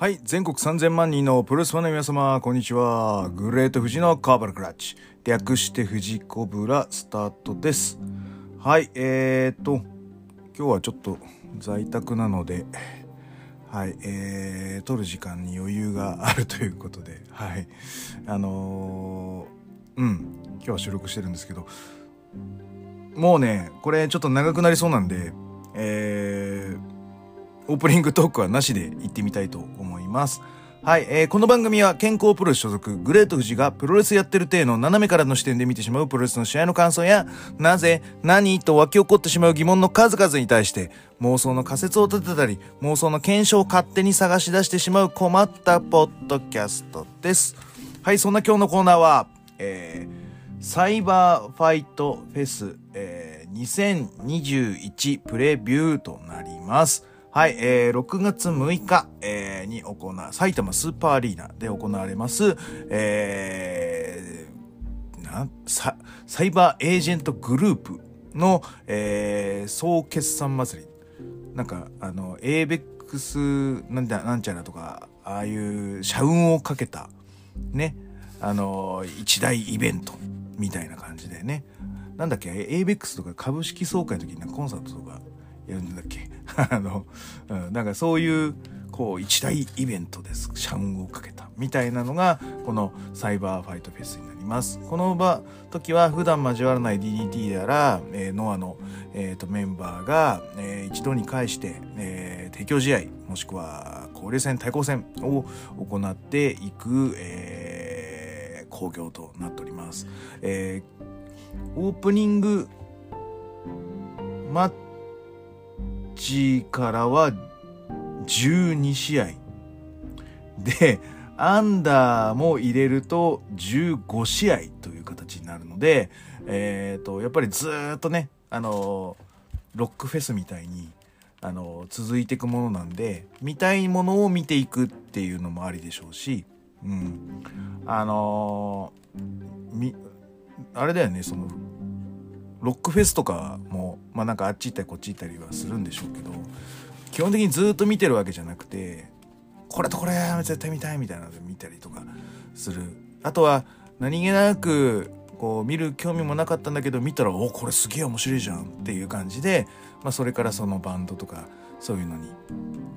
はい、全国3000万人のプロレスファンの皆様、こんにちは。グレート富士のカーバルクラッチ。略して富士コブラスタートです。はい、えーと、今日はちょっと在宅なので、はい、えー、撮る時間に余裕があるということで、はい。あのー、うん、今日は収録してるんですけど、もうね、これちょっと長くなりそうなんで、えー、オープニングトークはなしで行ってみたいと思います。ますはい、えー、この番組は健康プロレス所属グレート富士がプロレスやってる体の斜めからの視点で見てしまうプロレスの試合の感想や、なぜ、何と湧き起こってしまう疑問の数々に対して、妄想の仮説を立てたり、妄想の検証を勝手に探し出してしまう困ったポッドキャストです。はい、そんな今日のコーナーは、えー、サイバーファイトフェス、えー、2021プレビューとなります。はい、えー、6月6日、えー、に行わ、埼玉スーパーアリーナで行われます、えー、なササイバーエージェントグループの、えー、総決算祭り。なんか、あの、エーベックスなんだ、なんちゃらとか、ああいう社運をかけた、ね、あの、一大イベントみたいな感じでね。なんだっけ、エーベックスとか株式総会の時にコンサートとかやるんだっけ？あの、うん、なんかそういう、こう、一大イベントです。社運をかけた。みたいなのが、このサイバーファイトフェスになります。この場、時は普段交わらない DDT やら、えー、ノアの、えー、とメンバーが、えー一度に返して、えー提供試合、もしくは交流戦、対抗戦を行っていく、えー、興行となっております。えーオープニングマッチからは12試合でアンダーも入れると15試合という形になるので、えー、とやっぱりずっとねあのロックフェスみたいにあの続いていくものなんで見たいものを見ていくっていうのもありでしょうし、うん、あのみあれだよねそのロックフェスとかもまあなんかあっち行ったりこっち行ったりはするんでしょうけど基本的にずっと見てるわけじゃなくてこれとこれ絶対見たいみたいなので見たりとかする。あとは何気なくこう見る興味もなかったんだけど見たらおこれすげえ面白いじゃんっていう感じで、まあ、それからそのバンドとかそういうのに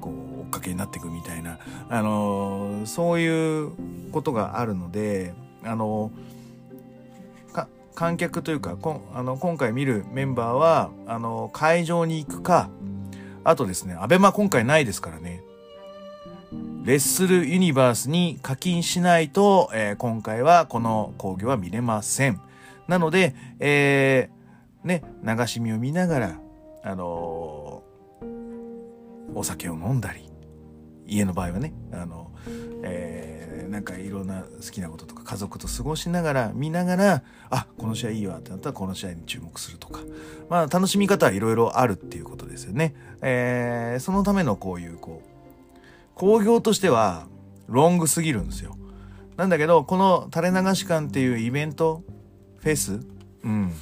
こう追っかけになっていくみたいな、あのーそういうことがあるので、あのー観客というかこあの今回見るメンバーはあの会場に行くかあとですねアベマ今回ないですからねレッスルユニバースに課金しないと、えー今回はこの興行は見れません。なので、えーね、流し見を見ながら、あのーお酒を飲んだり、家の場合はね、あの、えーなんかいろんな好きなこととか家族と過ごしながら、見ながら、あ、この試合いいわってなったらこの試合に注目するとか。まあ楽しみ方はいろいろあるっていうことですよね。えーそのためのこういう、こう、興行としてはロングすぎるんですよ。なんだけど、この垂れ流し館っていうイベント、フェス？うん。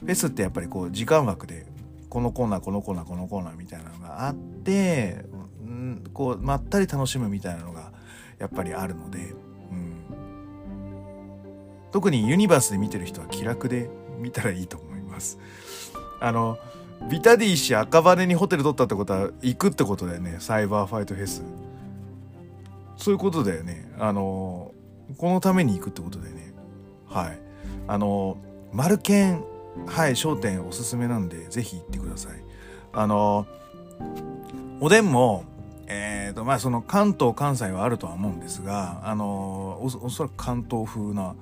フェスってやっぱりこう時間枠で、このコーナー、このコーナー、このコーナーみたいなのがあって、うん、こう、まったり楽しむみたいなのがやっぱりあるので、うん。特にユニバースで見てる人は気楽で見たらいいと思います。あの、ビタディ氏赤羽にホテル取ったってことは行くってことだよね。サイバーファイトフェス。そういうことだよね。あのこのために行くってことだよね。はい。あのマルケンはい商店おすすめなんでぜひ行ってください。あのおでんもえーとまあその関東関西はあるとは思うんですがあのおそらく関東風な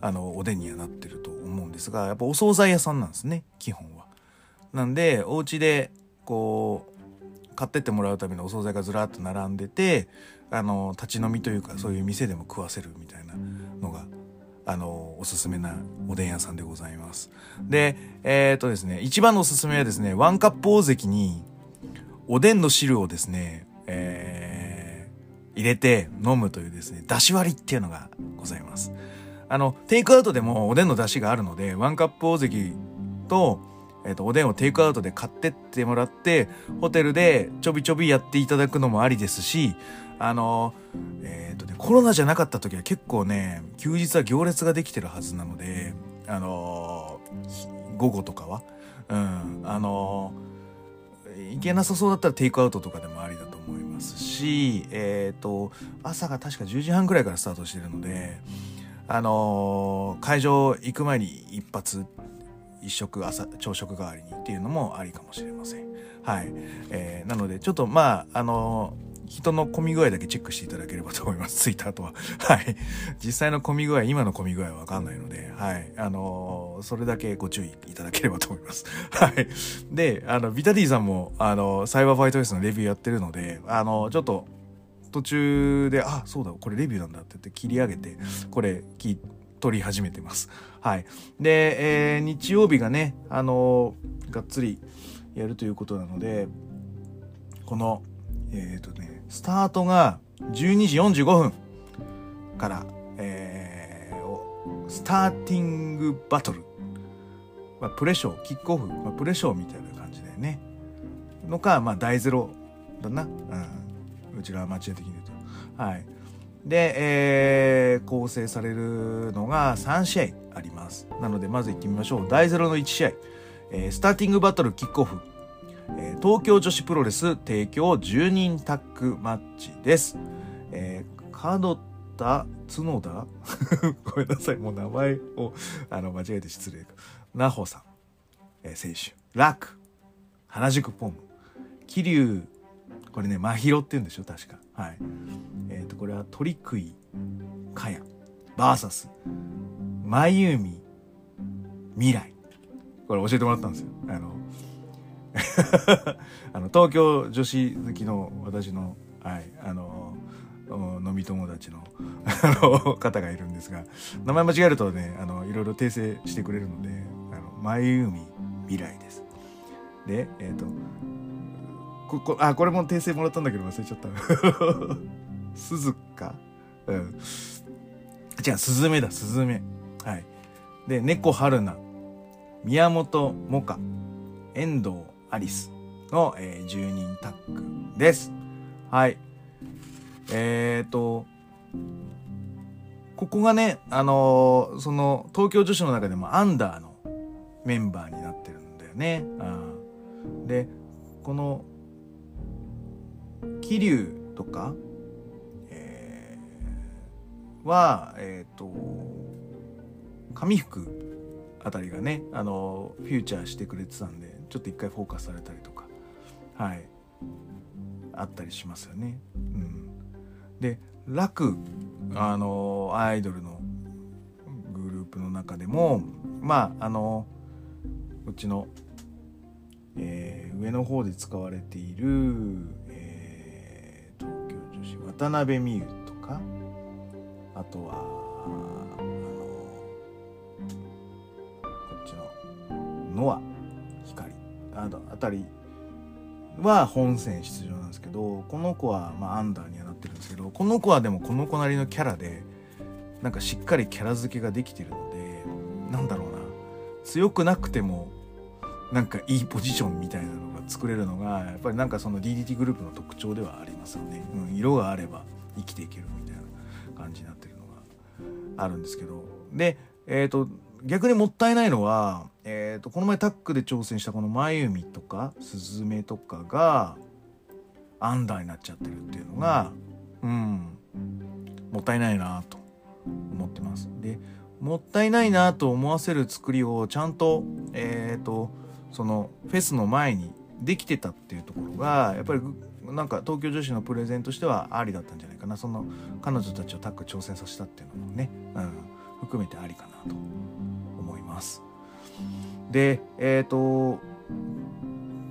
あのおでんにはなってると思うんですがやっぱお惣菜屋さんなんですね基本は。なんでお家でこう買ってってもらうためのお惣菜がずらっと並んでてあの立ち飲みというかそういう店でも食わせるみたいなのがあのおすすめなおでん屋さんでございます。でえっ、とですね一番のおすすめはですねワンカップ大関におでんの汁をですねえー入れて飲むというですね出し割りっていうのがございます。あのテイクアウトでもおでんの出汁があるのでワンカップ大関とえー、とおでんをテイクアウトで買ってってもらってホテルでちょびちょびやっていただくのもありですしあのえっ、ー、とねコロナじゃなかった時は結構ね休日は行列ができてるはずなのであの午後とかは。うんあの行けなさそうだったらテイクアウトとかでもありだますしえっ、ー、と朝が確か10時半ぐらいからスタートしてるのであの会場行く前に一発一食朝朝食代わりにっていうのもありかもしれません。はい、えー、なのでちょっとまああの人の混み具合だけチェックしていただければと思います。ツイッターとは。はい。実際の混み具合、今の混み具合はわかんないので、はい。あのー、それだけご注意いただければと思います。はい。で、あの、ビタディさんも、あの、サイバーファイトフェスのレビューやってるので、あの、ちょっと、途中で、あ、そうだ、これレビューなんだって言って切り上げて、これ、き、撮り始めてます。はい。で、えー、日曜日がね、あのー、がっつりやるということなので、この、えっ、ー、とね、スタートが12時45分から、えー、スターティングバトル。まあ、プレショー、キックオフ、まあ、プレショーみたいな感じだよね。のか、まあ、大ゼロだな。うん。うちら町的に言うと。はい。で、えー、構成されるのが3試合あります。なので、まず行ってみましょう。大ゼロの1試合。えー、スターティングバトルキックオフ。えー、東京女子プロレス提供10人タッグマッチです。えー、門田角田？ごめんなさい、もう名前をあの間違えて失礼。なほさん、えー、選手。楽、原宿ポン、桐生、これね、真宙って言うんでしょ、確か。はい。えっ、ー、と、これは鳥食い、かや、バーサス、まゆみ、未来。これ教えてもらったんですよ。あの、あの東京女子好きの私の,、はい、あの飲み友達の 方がいるんですが名前間違えるとねあのいろいろ訂正してくれるので「あの前海未来」です。でえっ、ー、とここあこれも訂正もらったんだけど忘れちゃった。鈴鹿？うん。違うスズメだスズメ。はい。で猫春菜。宮本萌歌遠藤アリスの、えー、10人タッグです。はい。えっ、と、ここがね、あのー、その、東京女子の中でもアンダーのメンバーになってるんだよね。うん、で、この、桐生とか、えー、は、えっ、ー、と、上福あたりがね、あのフューチャーしてくれてたんで、ちょっと一回フォーカスされたりとかはいあったりしますよね。うん、で楽あのアイドルのグループの中でもまああのこっちの、えー、上の方で使われている、えー、東京女子渡辺美優とかあとはあのこっちのノアああたりは本戦出場なんですけどこの子はまあアンダーにはなってるんですけどこの子はでもこの子なりのキャラでなんかしっかりキャラ付けができてるのでなんだろうな。強くなくてもなんかいいポジションみたいなのが作れるのがやっぱりなんかその DDT グループの特徴ではありますよね、うん、色があれば生きていけるみたいな感じになってるのがあるんですけど。でえっ、ー、と逆にもったいないのはえーと、この前タックで挑戦したこのまゆみとかスズメとかがアンダーになっちゃってるっていうのがうんもったいないなと思ってます。でもったいないなと思わせる作りをちゃんとえっ、ー、とそのフェスの前にできてたっていうところがやっぱりなんか東京女子のプレゼンとしてはありだったんじゃないかなその彼女たちをタッグ挑戦させたっていうのもね、うん、含めてありかなとます。で、えっ、ー、と、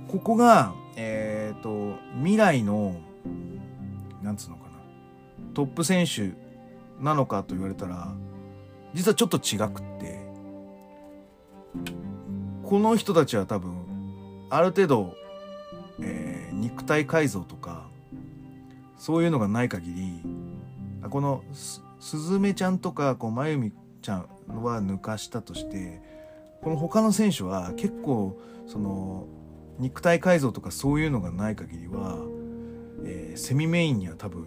ここが、えっ、ー、と、未来の、なんつうのかな、トップ選手なのかと言われたら、実はちょっと違くって、この人たちは多分、ある程度、えー、肉体改造とか、そういうのがない限り、このす、ずめちゃんとか、こう、まゆみちゃんは抜かしたとして、この他の選手は結構その肉体改造とかそういうのがない限りは、えー、セミメインには多分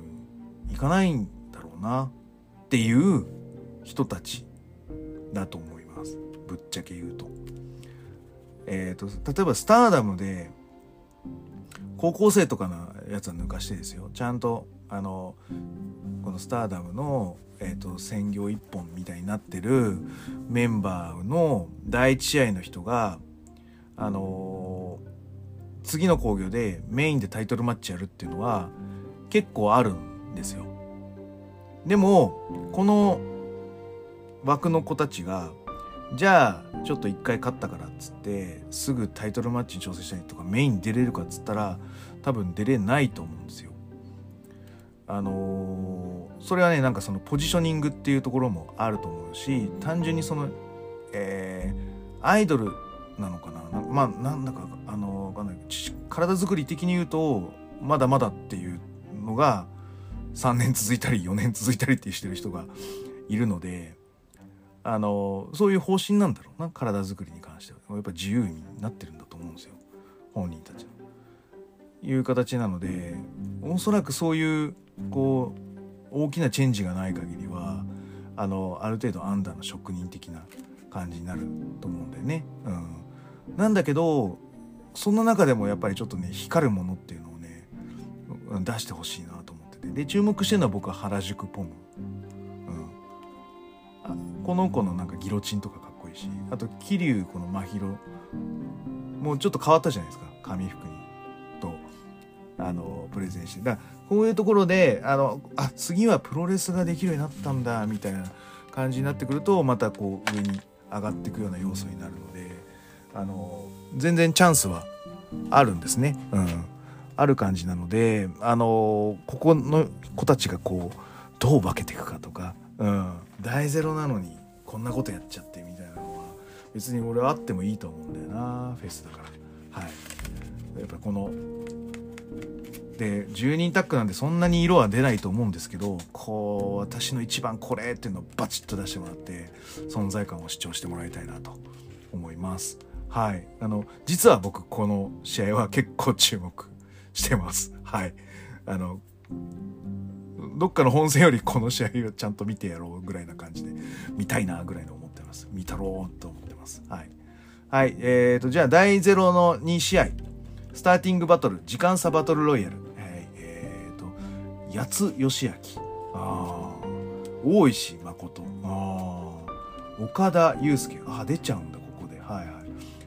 いかないんだろうなっていう人たちだと思いますぶっちゃけ言うと。えーと、例えばスターダムで高校生とかのやつは抜かしてですよちゃんとあのこのスターダムの、えーと、専業一本みたいになってるメンバーの第一試合の人があのー、次の興行でメインでタイトルマッチやるっていうのは結構あるんですよ。でもこの枠の子たちがじゃあちょっと一回勝ったからっつってすぐタイトルマッチに挑戦したりとかメイン出れるかっつったら多分出れないと思うんですよ。あのー、それはねなんかそのポジショニングっていうところもあると思うし単純にその、えー、アイドルなのかなまあなんだかあのー、かんない体作り的に言うとまだまだっていうのが3年続いたり4年続いたりってしてる人がいるのであのそういう方針なんだろうな体作りに関してはやっぱ自由になってるんだと思うんですよ本人たちは。いう形なのでおそらくそういうこう大きなチェンジがない限りはあのある程度アンダーの職人的な感じになると思うんだよね。うん、なんだけどそんな中でもやっぱりちょっとね光るものっていうのをね出してほしいなと思ってて。で注目してるのは僕は原宿ポム。うん、この子のなんかギロチンとかかっこいいしあと桐生この真宙もうちょっと変わったじゃないですか。紙服に。とあのプレゼンして。だこういうところであのあ次はプロレスができるようになったんだみたいな感じになってくるとまたこう上に上がっていくような要素になるのであの全然チャンスはあるんですね。うん、ある感じなのであのここの子たちがこうどう化けていくかとか、うん、大ゼロなのにこんなことやっちゃってみたいなのは別に俺はあってもいいと思うんだよなフェスだから。はい、やっぱこので10人タッグなんでそんなに色は出ないと思うんですけどこう私の一番これっていうのをバチッと出してもらって存在感を主張してもらいたいなと思います。はい。あの実は僕この試合は結構注目してます。はい。あのどっかの本戦よりこの試合をちゃんと見てやろうぐらいな感じで見たいなぐらいの思ってます。見たろうと思ってます。はい。はい。えーとじゃあ第0の2試合。スターティングバトル時間差バトルロイヤル。八津義明。あ大石誠。あ岡田祐介。あ出ちゃうんだここで。はいはい。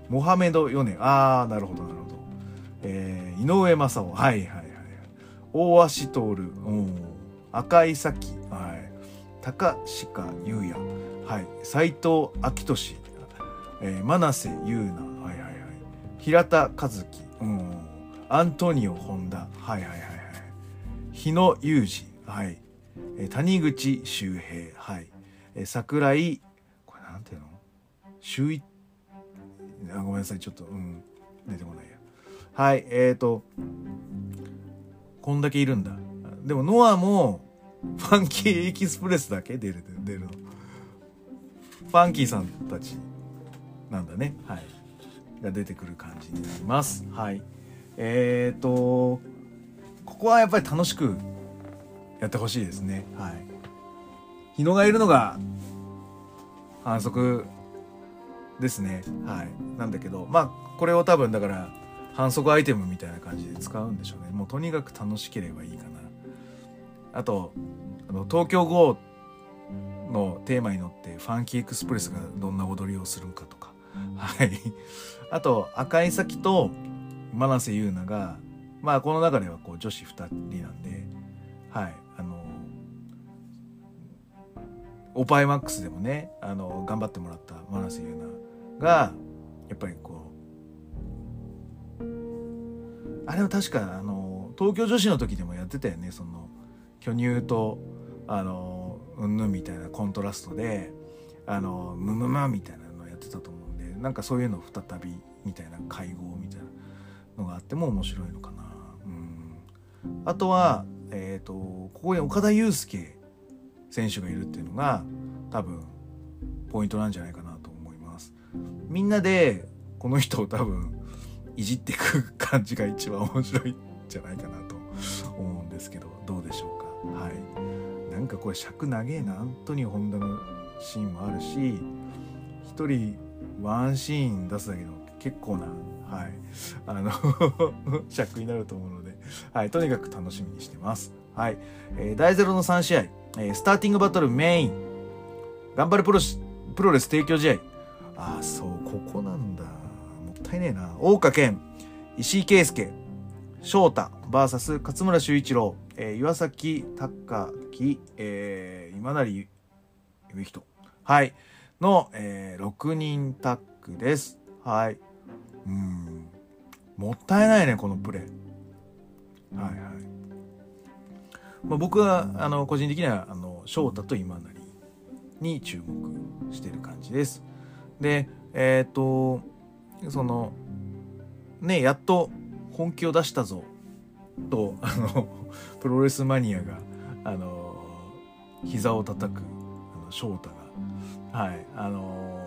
モハメド・ヨネ。ああなるほどなるほど、えー、井上正雄。はいはいはい大足徹。うん。赤井咲。はい。高鹿優也。はい。斎藤明俊、えー、真瀬優奈。はいはいはい。平田和樹。うん。アントニオ本田はいはいはい。日野裕二、はい。谷口周平、はい。桜井、これなんていうの？周一、あ、ごめんなさい、ちょっと、うん、出てこないや。はい、えっ、ー、と、こんだけいるんだ。でも、ノアも、ファンキーエキスプレスだけ？出る、出るの。ファンキーさんたちなんだね。はい。が出てくる感じになります。はい。えっ、ー、と、ここはやっぱり楽しくやってほしいですね。はい。日野がいるのが反則ですね。はい。なんだけど、まあ、これを多分だから反則アイテムみたいな感じで使うんでしょうね。もうとにかく楽しければいいかな。あと、あの東京 GO のテーマに乗ってファンキーエクスプレスがどんな踊りをするかとか。はい。あと、赤井咲と真瀬優奈がまあこの中ではこう女子2人なんではいあのオパイマックスでもねあの頑張ってもらった真瀬優奈がやっぱりこうあれは確かあの東京女子の時でもやってたよねその巨乳とあのうんぬんみたいなコントラストであのムムムみたいなのやってたと思うんでなんかそういうの再びみたいな会合みたいなのがあっても面白いのかなあとは、えーと、ここに岡田祐介選手がいるっていうのが多分ポイントなんじゃないかなと思います。みんなでこの人を多分いじっていく感じが一番面白いんじゃないかなと思うんですけどどうでしょうか。はいなんかこれ尺長えなアントニオ・ホンダのシーンもあるし一人ワンシーン出すだけでも結構なはい。あの 尺になると思うので。はい。とにかく楽しみにしてます。はい、えー、第0の3試合、えー、スターティングバトルメイン。頑張るプロプロレス提供試合。ああそうここなんだ。もったいねえな。大岡健。石井圭介。翔太。VS 勝村修一郎、えー、岩崎隆樹、えー、今成夢人はい。の、えー、6人タッグです。はい。うん。もったいないねこのプレーはいはい、まあ、僕はあの個人的にはあの翔太と今成に注目してる感じです。でえっ、ー、とそのねやっと本気を出したぞとあの プロレスマニアがあの膝を叩くあの翔太がはいあの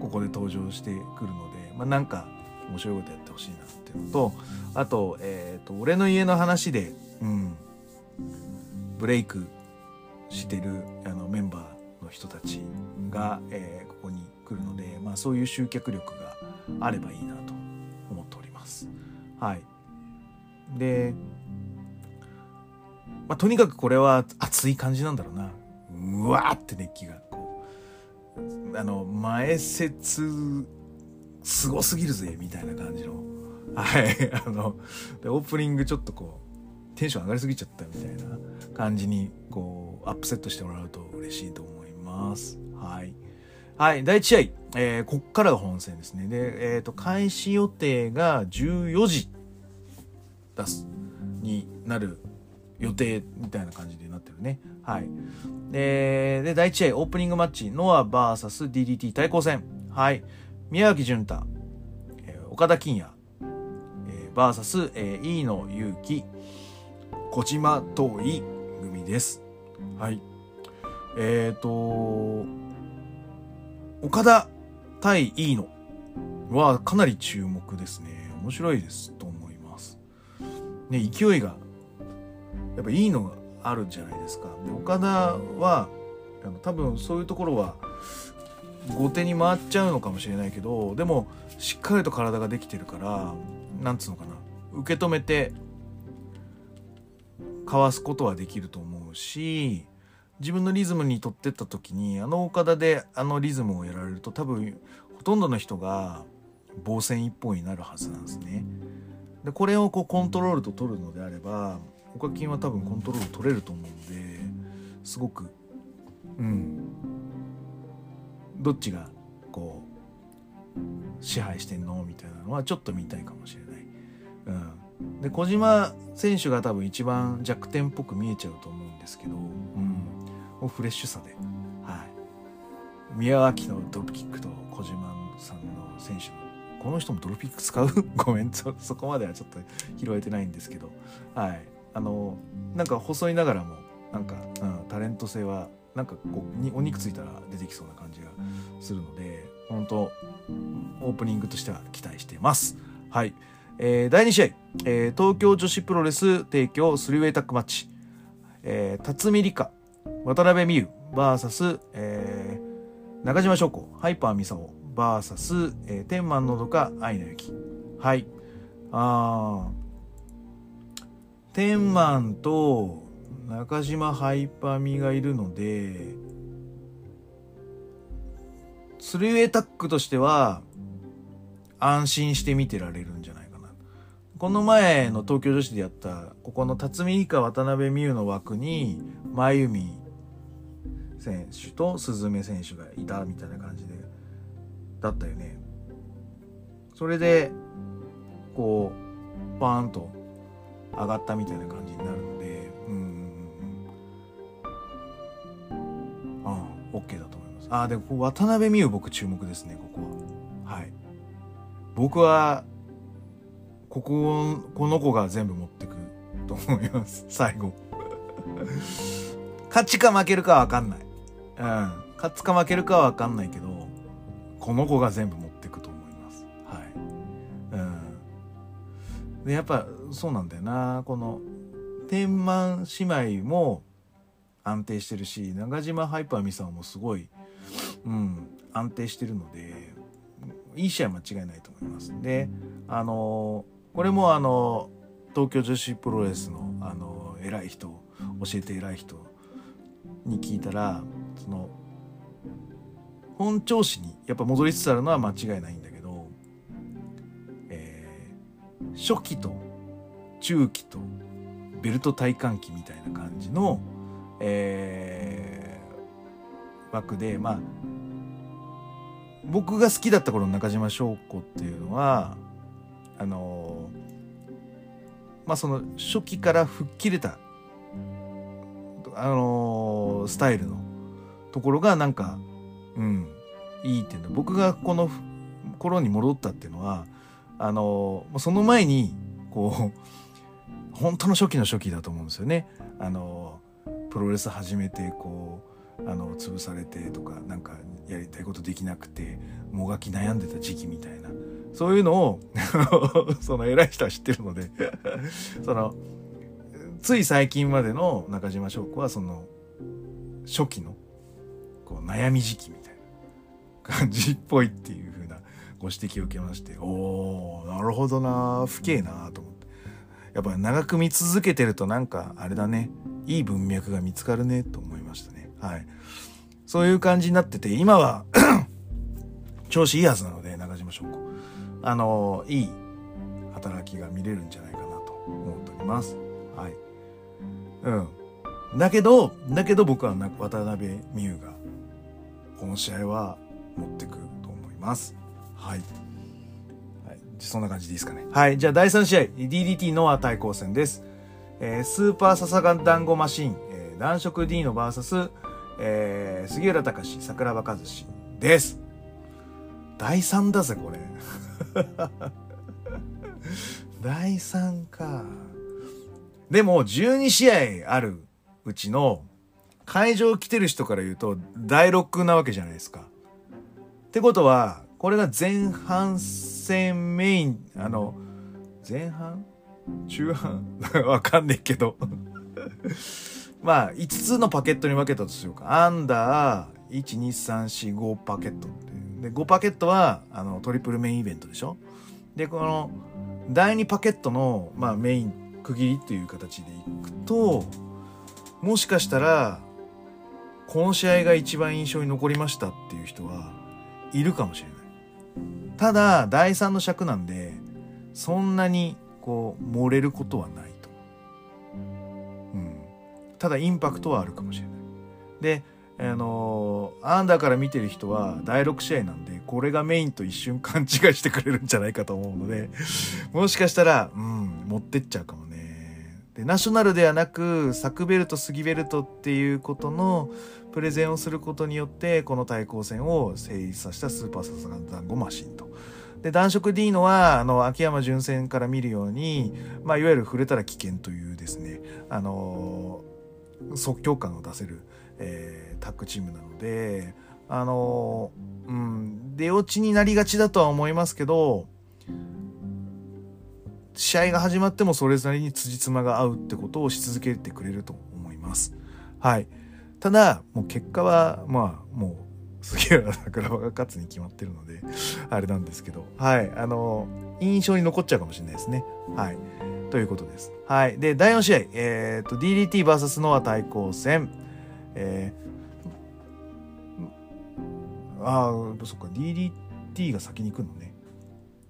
ここで登場してくるので、まあ、なんか面白いことやってほしいなっていうのとあと,、えーと、俺の家の話で、うん、ブレイクしてるあのメンバーの人たちが、えー、ここに来るので、まあ、そういう集客力があればいいなと思っております。はい、で、まあ、とにかくこれは熱い感じなんだろうな。うわーって熱気が。こうあの前説すごすぎるぜみたいな感じのはい あのでオープニングちょっとこうテンション上がりすぎちゃったみたいな感じにこうアップセットしてもらうと嬉しいと思いますはいはい第1試合、えー、こっからが本戦ですねでえっ、ー、と開始予定が14時出すになる予定みたいな感じでなってるね。はい。で、で第1試合、オープニングマッチ、ノア VSDDT 対抗戦。はい。宮脇潤太、えー、岡田金也、えー、VS、えー、飯野祐希、小島遠い組です。はい。えっ、ー、と、岡田対飯野はかなり注目ですね。面白いですと思います。ね、勢いが、やっぱいいのがあるじゃないですか。で岡田は、多分そういうところは、後手に回っちゃうのかもしれないけどでもしっかりと体ができてるからなんつうのかな受け止めてかわすことはできると思うし自分のリズムにとってった時にあの岡田であのリズムをやられると多分ほとんどの人が防戦一本になるはずなんですね。でこれをこうコントロールと取るのであれば岡金は多分コントロール取れると思うんですごくうんどっちがこう支配してんの？みたいなのはちょっと見たいかもしれない。うん、で小島選手が多分一番弱点っぽく見えちゃうと思うんですけど、うん、フレッシュさで、はい、宮脇のドロップキックと小島さんの選手のこの人もドロップキック使う？ごめん。そこまではちょっと拾えてないんですけど、はい、あのなんか細いながらもなんか、うん、タレント性はなんかこうにお肉ついたら出てきそうな感じがするので本当オープニングとしては期待しています。はい、えー、第2試合、えー、東京女子プロレス提供スリーウェイタックマッチ、えー、辰巳梨花渡辺美優 VS、えー、中島翔子ハイパーミサオ VS、えー、天満のどか愛の雪。はい。あ天満と中島ハイパーミがいるので、スルーエタックとしては、安心して見てられるんじゃないかな。この前の東京女子でやった、ここの辰巳以下渡辺美優の枠に、真由美選手と鈴芽選手がいたみたいな感じで、だったよね。それで、こう、バーンと上がったみたいな感じになるの OK だと思います。あ、でも渡辺美優僕注目ですね、ここは。はい。僕は、ここ、この子が全部持ってくと思います、最後。勝ちか負けるかはわかんない。うん。勝つか負けるかはわかんないけど、この子が全部持ってくと思います。はい。うん。で、やっぱそうなんだよな。この、天満姉妹も安定してるし中島ハイパーミさんもすごい、うん、安定してるのでいい試合間違いないと思います。であのこれもあの東京女子プロレスのあの偉い人教えて偉い人に聞いたらその本調子にやっぱ戻りつつあるのは間違いないんだけど、えー、初期と中期とベルト体感期みたいな感じの、えー、枠でまあ僕が好きだった頃の中島翔子っていうのはあのまあその初期から吹っ切れたあのスタイルのところがなんかうんいいっていうの僕がこの頃に戻ったっていうのはあのその前にこう本当の初期の初期だと思うんですよね。あのプロレス始めてこうあの潰されてとかなんかやりたいことできなくてもがき悩んでた時期みたいな。そういうのを その偉い人は知ってるので そのつい最近までの中島翔子はその初期のこう悩み時期みたいな感じっぽいっていう風なご指摘を受けましておーなるほどな不敬なと思って。やっぱ長く見続けてるとなんかあれだねいい文脈が見つかるねと思いましたねはい。そういう感じになってて今は 調子いいはずなので中島翔子。あのいい働きが見れるんじゃないかなと思っております。はい。うん。だけどだけど僕は渡辺美優がこの試合は持ってくと思います。はい。はい。そんな感じでいいですかね。はい。じゃあ第3試合、DDT ノア対抗戦です。えー、スーパーササガン団子マシン、えー、男色 D の VS、えー、杉浦隆桜庭和志です。第3だぜ、これ。第3か。でも、12試合あるうちの、会場来てる人から言うと、第6なわけじゃないですか。ってことは、これが前半戦メイン、あの、前半中半？わかんねえけどまあ、5つのパケットに分けたとしようか。アンダー、1、2、3、4、5パケットって。で、5パケットは、あの、トリプルメインイベントでしょで、この、第2パケットの、まあ、メイン区切りっていう形でいくと、もしかしたら、この試合が一番印象に残りましたっていう人はいるかもしれない。ただ、第3の尺なんで、そんなに、こう、漏れることはない。ただ、インパクトはあるかもしれない。で、あの、アンダーから見てる人は第6試合なんで、これがメインと一瞬勘違いしてくれるんじゃないかと思うので、もしかしたら、うん、持ってっちゃうかもね。で、ナショナルではなく、サクベルト、スギベルトっていうことのプレゼンをすることによって、この対抗戦を成立させたスーパーササガン団子マシンと。で、男色 D のは、あの、秋山純戦から見るように、まあ、いわゆる触れたら危険というですね、あのー、即興感を出せる、えー、タッグチームなので、あのー、うん、出落ちになりがちだとは思いますけど、試合が始まってもそれなりに辻褄が合うってことをし続けてくれると思います。はい。ただ、もう結果は、まあ、もう杉浦桜庭が勝つに決まってるので、あれなんですけど、はい、あの、印象に残っちゃうかもしれないですね。はい。ということです。はい。で、第4試合、えっ、ー、と、DDTVS ノア対抗戦。えー、ああ、そっか、DDT が先に行くのね。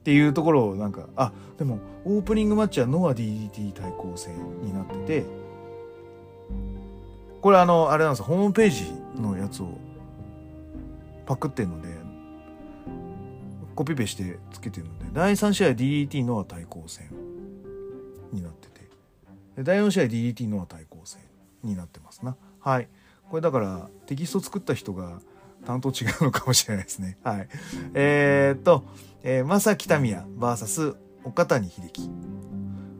っていうところをなんか、あ、でも、オープニングマッチはノア DDT 対抗戦になってて、これあの、あれなんですよ、ホームページのやつをパクってんのでコピペしてつけてるので第3試合 DDT のは対抗戦で第4試合 DDT の対抗戦になってますな。はい。これだからテキスト作った人が担当違うのかもしれないですね。はい。えー、っと、えー、正木民也 VS 岡谷秀樹。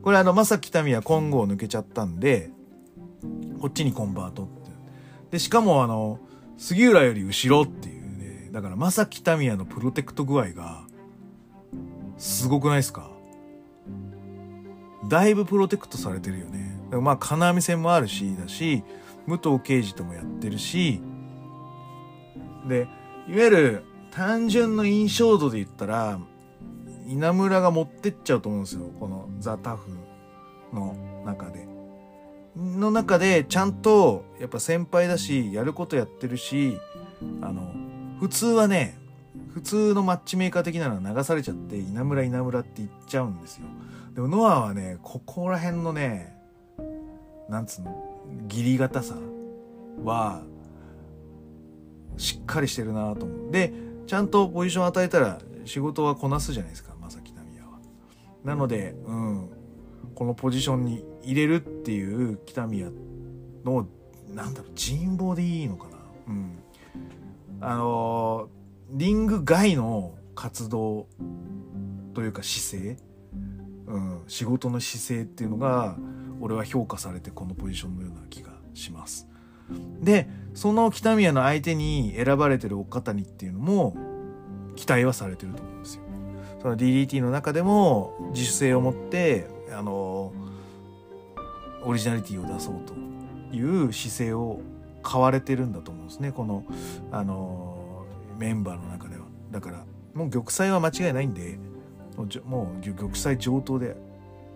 これあの正木民也今後抜けちゃったんでこっちにコンバートって。でしかもあの杉浦より後ろっていうね。だから、まさきたみやのプロテクト具合が、すごくないですか？だいぶプロテクトされてるよね。まあ金網戦もあるしだし武藤敬司ともやってるしでいわゆる単純の印象度で言ったら稲村が持ってっちゃうと思うんですよこのザ・タフの中で。の中でちゃんとやっぱ先輩だしやることやってるしあの普通はね普通のマッチメーカー的なのは流されちゃって稲村稲村って言っちゃうんですよでもノアはねここら辺のねなんつうの義理堅さはしっかりしてるなと思う。でちゃんとポジション与えたら仕事はこなすじゃないですか正木奈宮は。なのでうんこのポジションに入れるっていう北宮のなんだろう人望でいいのかな。うん。あのリング外の活動というか姿勢、うん、仕事の姿勢っていうのが俺は評価されてこのポジションのような気がします。でその北宮の相手に選ばれてる岡谷っていうのも期待はされてると思うんですよ。その DDT の中でも自主性を持ってあのオリジナリティを出そうという姿勢を買われてるんだと思うんですね。このあのメンバーの中では。だからもう玉砕は間違いないんでもうもう玉砕上等で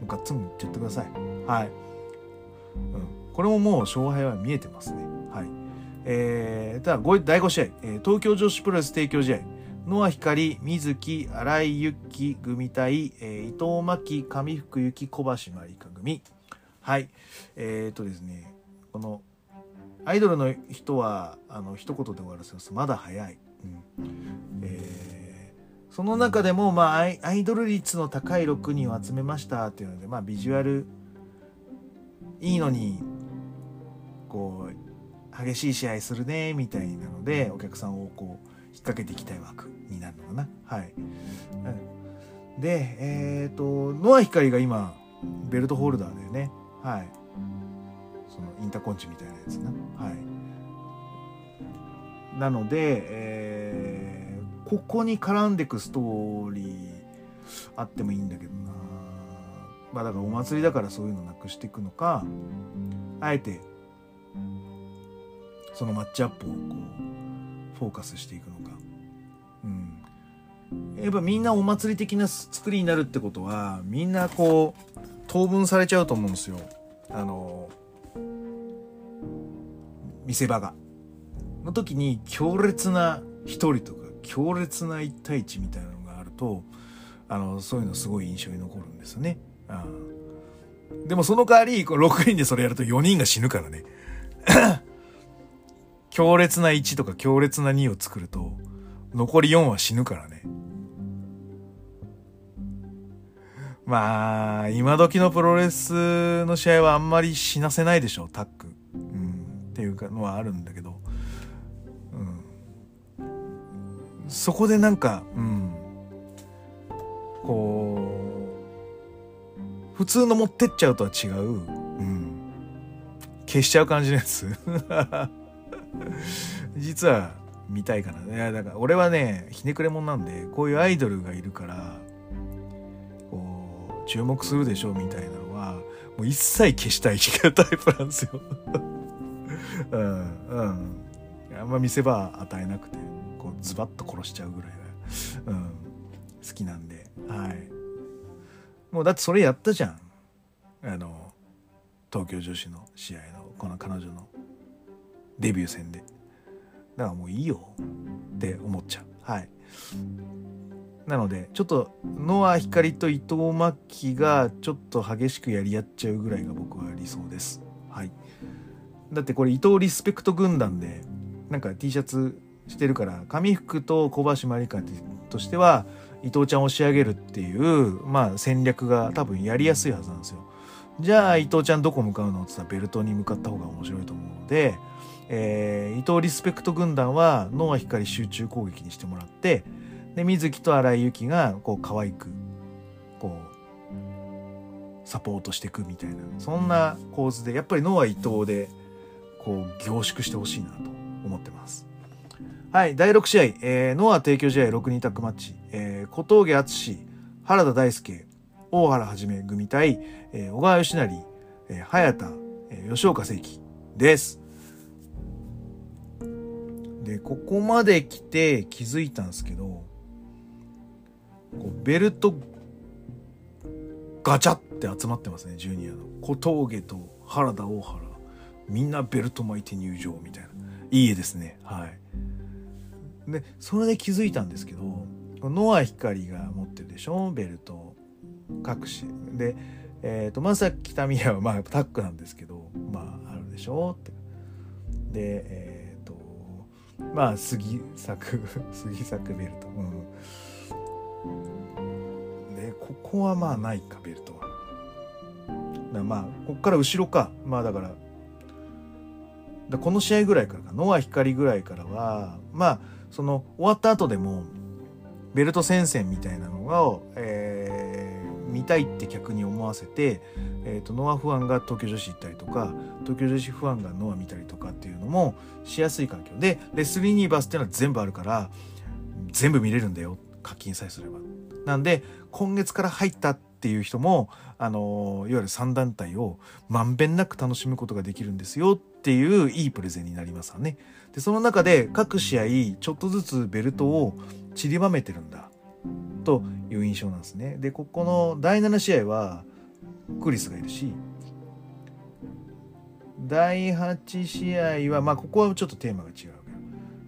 ガッツンいっちゃってくださいはい、うん、これももう勝敗は見えてますねはいえー、ただ第5試合、えー、東京女子プロレス提供試合ノア光、水木、新井由紀組対、えー、伊藤真希、上福由紀、小橋まりか組。はい。えっ、ー、とですね、この、アイドルの人は、あの、一言で終わらせます。まだ早い。うんえー、その中でも、まあアイ、ドル率の高い6人を集めましたっていうので、まあ、ビジュアル、いいのに、こう、激しい試合するね、みたいなので、お客さんをこう、引っ掛けていきたい枠になるのかな。はい。で、えっ、ー、と、ノア光が今、ベルトホルダーだよね。はい。そのインターコンチみたいなやつな。はい。なので、えー、ここに絡んでくストーリーあってもいいんだけどな。まあだからお祭りだからそういうのなくしていくのか、あえて、そのマッチアップをこう、フォーカスしていくのか。うん。やっぱみんなお祭り的な作りになるってことは、みんなこう、当分されちゃうと思うんですよ。あの、見せ場が。の時に強烈な一人とか、強烈な一対一みたいなのがあると、あの、そういうのすごい印象に残るんですよね。あでもその代わり、この6人でそれやると4人が死ぬからね。強烈な1とか強烈な2を作ると、残り4は死ぬからね。まあ、今時のプロレスの試合はあんまり死なせないでしょう、タック。うん、っていうのはあるんだけど。そこでなんか、うん。こう、普通の持ってっちゃうとは違う、うん。消しちゃう感じのやつ。実は見たいかな。いや、だから俺はね、ひねくれ者なんで、こういうアイドルがいるから、こう、注目するでしょみたいなのは、もう一切消したいタイプなんですよ。うん、うん。あんま見せ場与えなくて、こう、ズバッと殺しちゃうぐらいが、うん、好きなんで、はい。もうだってそれやったじゃん。あの、東京女子の試合の、この彼女のデビュー戦で。だからもういいよ。って思っちゃう。はい。なのでちょっとノア光と伊藤真希がちょっと激しくやり合っちゃうぐらいが僕は理想です。はい。だってこれ伊藤リスペクト軍団でなんか T シャツしてるから上福と小橋まりかとしては伊藤ちゃんを押し上げるっていうまあ戦略が多分やりやすいはずなんですよ。じゃあ伊藤ちゃんどこ向かうのって言ったらベルトに向かった方が面白いと思うのでえー、伊藤リスペクト軍団はノア光集中攻撃にしてもらってで水木と荒井由紀がこう可愛くこうサポートしていくみたいなそんな構図でやっぱりノア伊藤でこう凝縮してほしいなと。思ってます。はい、第6試合、えー、ノア提供試合6人タッグマッチ、えー、小峠敦原田大輔、大原はじめ組対、えー、小川義成、えー、早田、えー、吉岡聖輝です。で、ここまで来て気づいたんですけど、こうベルトガチャって集まってますね、ジュニアの。小峠と原田大原。みんなベルト巻いて入場みたいな。いい絵ですね。はい。で、それで気づいたんですけど、ノア光が持ってるでしょ？ベルト。各種。で、えっ、ー、と、まさきたみやはまあタックなんですけど、まああるでしょ？って。で、えっ、ー、と、まあ杉作、杉作ベルト。うん。で、ここはまあないか、ベルトは。まあ、こっから後ろか。まあだから、だこの試合ぐらいからか、ノア光ぐらいからは、まあ、その終わった後でも、ベルト戦線みたいなのが、えー、見たいって客に思わせて、えーと、ノアファンが東京女子行ったりとか東京女子ファンがノア見たりとかっていうのもしやすい環境。でレスリーニーバスっていうのは全部あるから全部見れるんだよ。課金さえすれば。なんで今月から入ったってっていう人もあのいわゆる3団体をまんべんなく楽しむことができるんですよっていういいプレゼンになりますわね。でその中で各試合ちょっとずつベルトを散りばめてるんだという印象なんですね。でここの第7試合はクリスがいるし第8試合はまあここはちょっとテーマが違うけど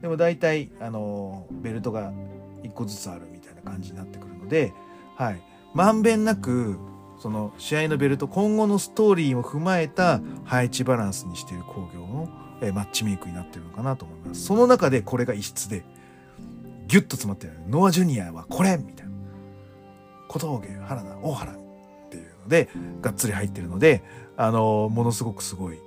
でも大体あのベルトが1個ずつあるみたいな感じになってくるのではいまんべんなくその試合のベルト今後のストーリーも踏まえた配置バランスにしている工業の、えマッチメイクになってるのかなと思います。その中でこれが異質でギュッと詰まってる。ノア・ジュニアはこれみたいな。小峠原田大原っていうのでがっつり入ってるのであのものすごくすごい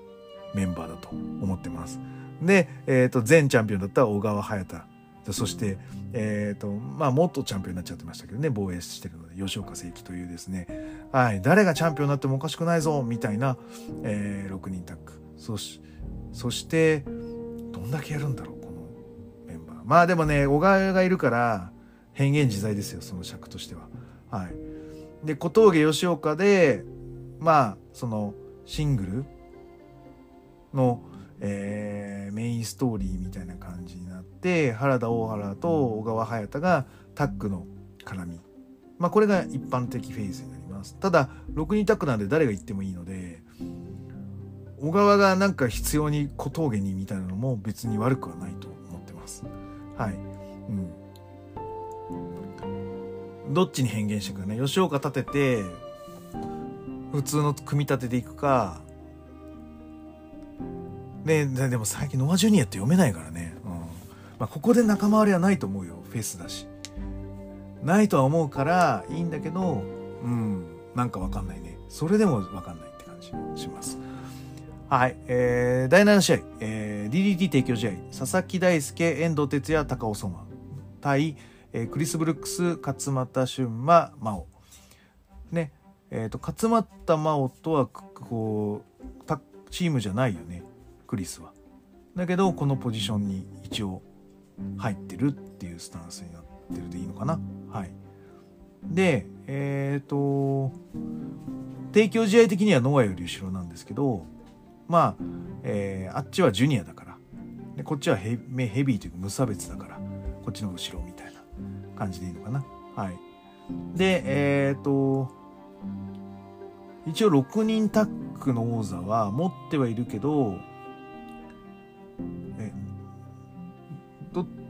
メンバーだと思ってます。で、えーと、前チャンピオンだった小川隼太そして、えっ、ー、と、まあ、元チャンピオンになっちゃってましたけどね、防衛してるので、吉岡聖輝というですね、はい、誰がチャンピオンになってもおかしくないぞ、みたいな、えー、6人タッグ。そし、そして、どんだけやるんだろうこのメンバーまあでもね、小川がいるから、変幻自在ですよ、その尺としては。はい。で、小峠吉岡で、まあ、その、シングルの、えー、メインストーリーみたいな感じになって、原田大原と小川隼太がタッグの絡み。まあ、これが一般的フェーズになります。ただ、6人タッグなんで誰が言ってもいいので、小川がなんか必要に小峠にみたいなのも別に悪くはないと思ってます。はい。うん。どっちに変幻していくかね。吉岡立てて、普通の組み立てでいくか、ねでも最近ノアジュニアって読めないからね。うん。まあ、ここで仲間割れはないと思うよ。フェスだし。ないとは思うからいいんだけど、うん。なんかわかんないね。それでもわかんないって感じします。はい。えー、第7試合、えー、DDT 提供試合、佐々木大輔、遠藤哲也、高尾相馬対、えー、クリス・ブルックス、勝俣俊馬、真央。ね。え、ー、と、勝俣真央とは、こう、チームじゃないよね。クリスは。だけど、このポジションに一応入ってるっていうスタンスになってるでいいのかな。はい。で、えっ、ー、と、提供試合的にはノアより後ろなんですけど、まあ、えー、あっちはジュニアだからでこっちはヘヘビーというか無差別だからこっちの後ろみたいな感じでいいのかなはいでえっ、ー、と一応6人タッグの王座は持ってはいるけど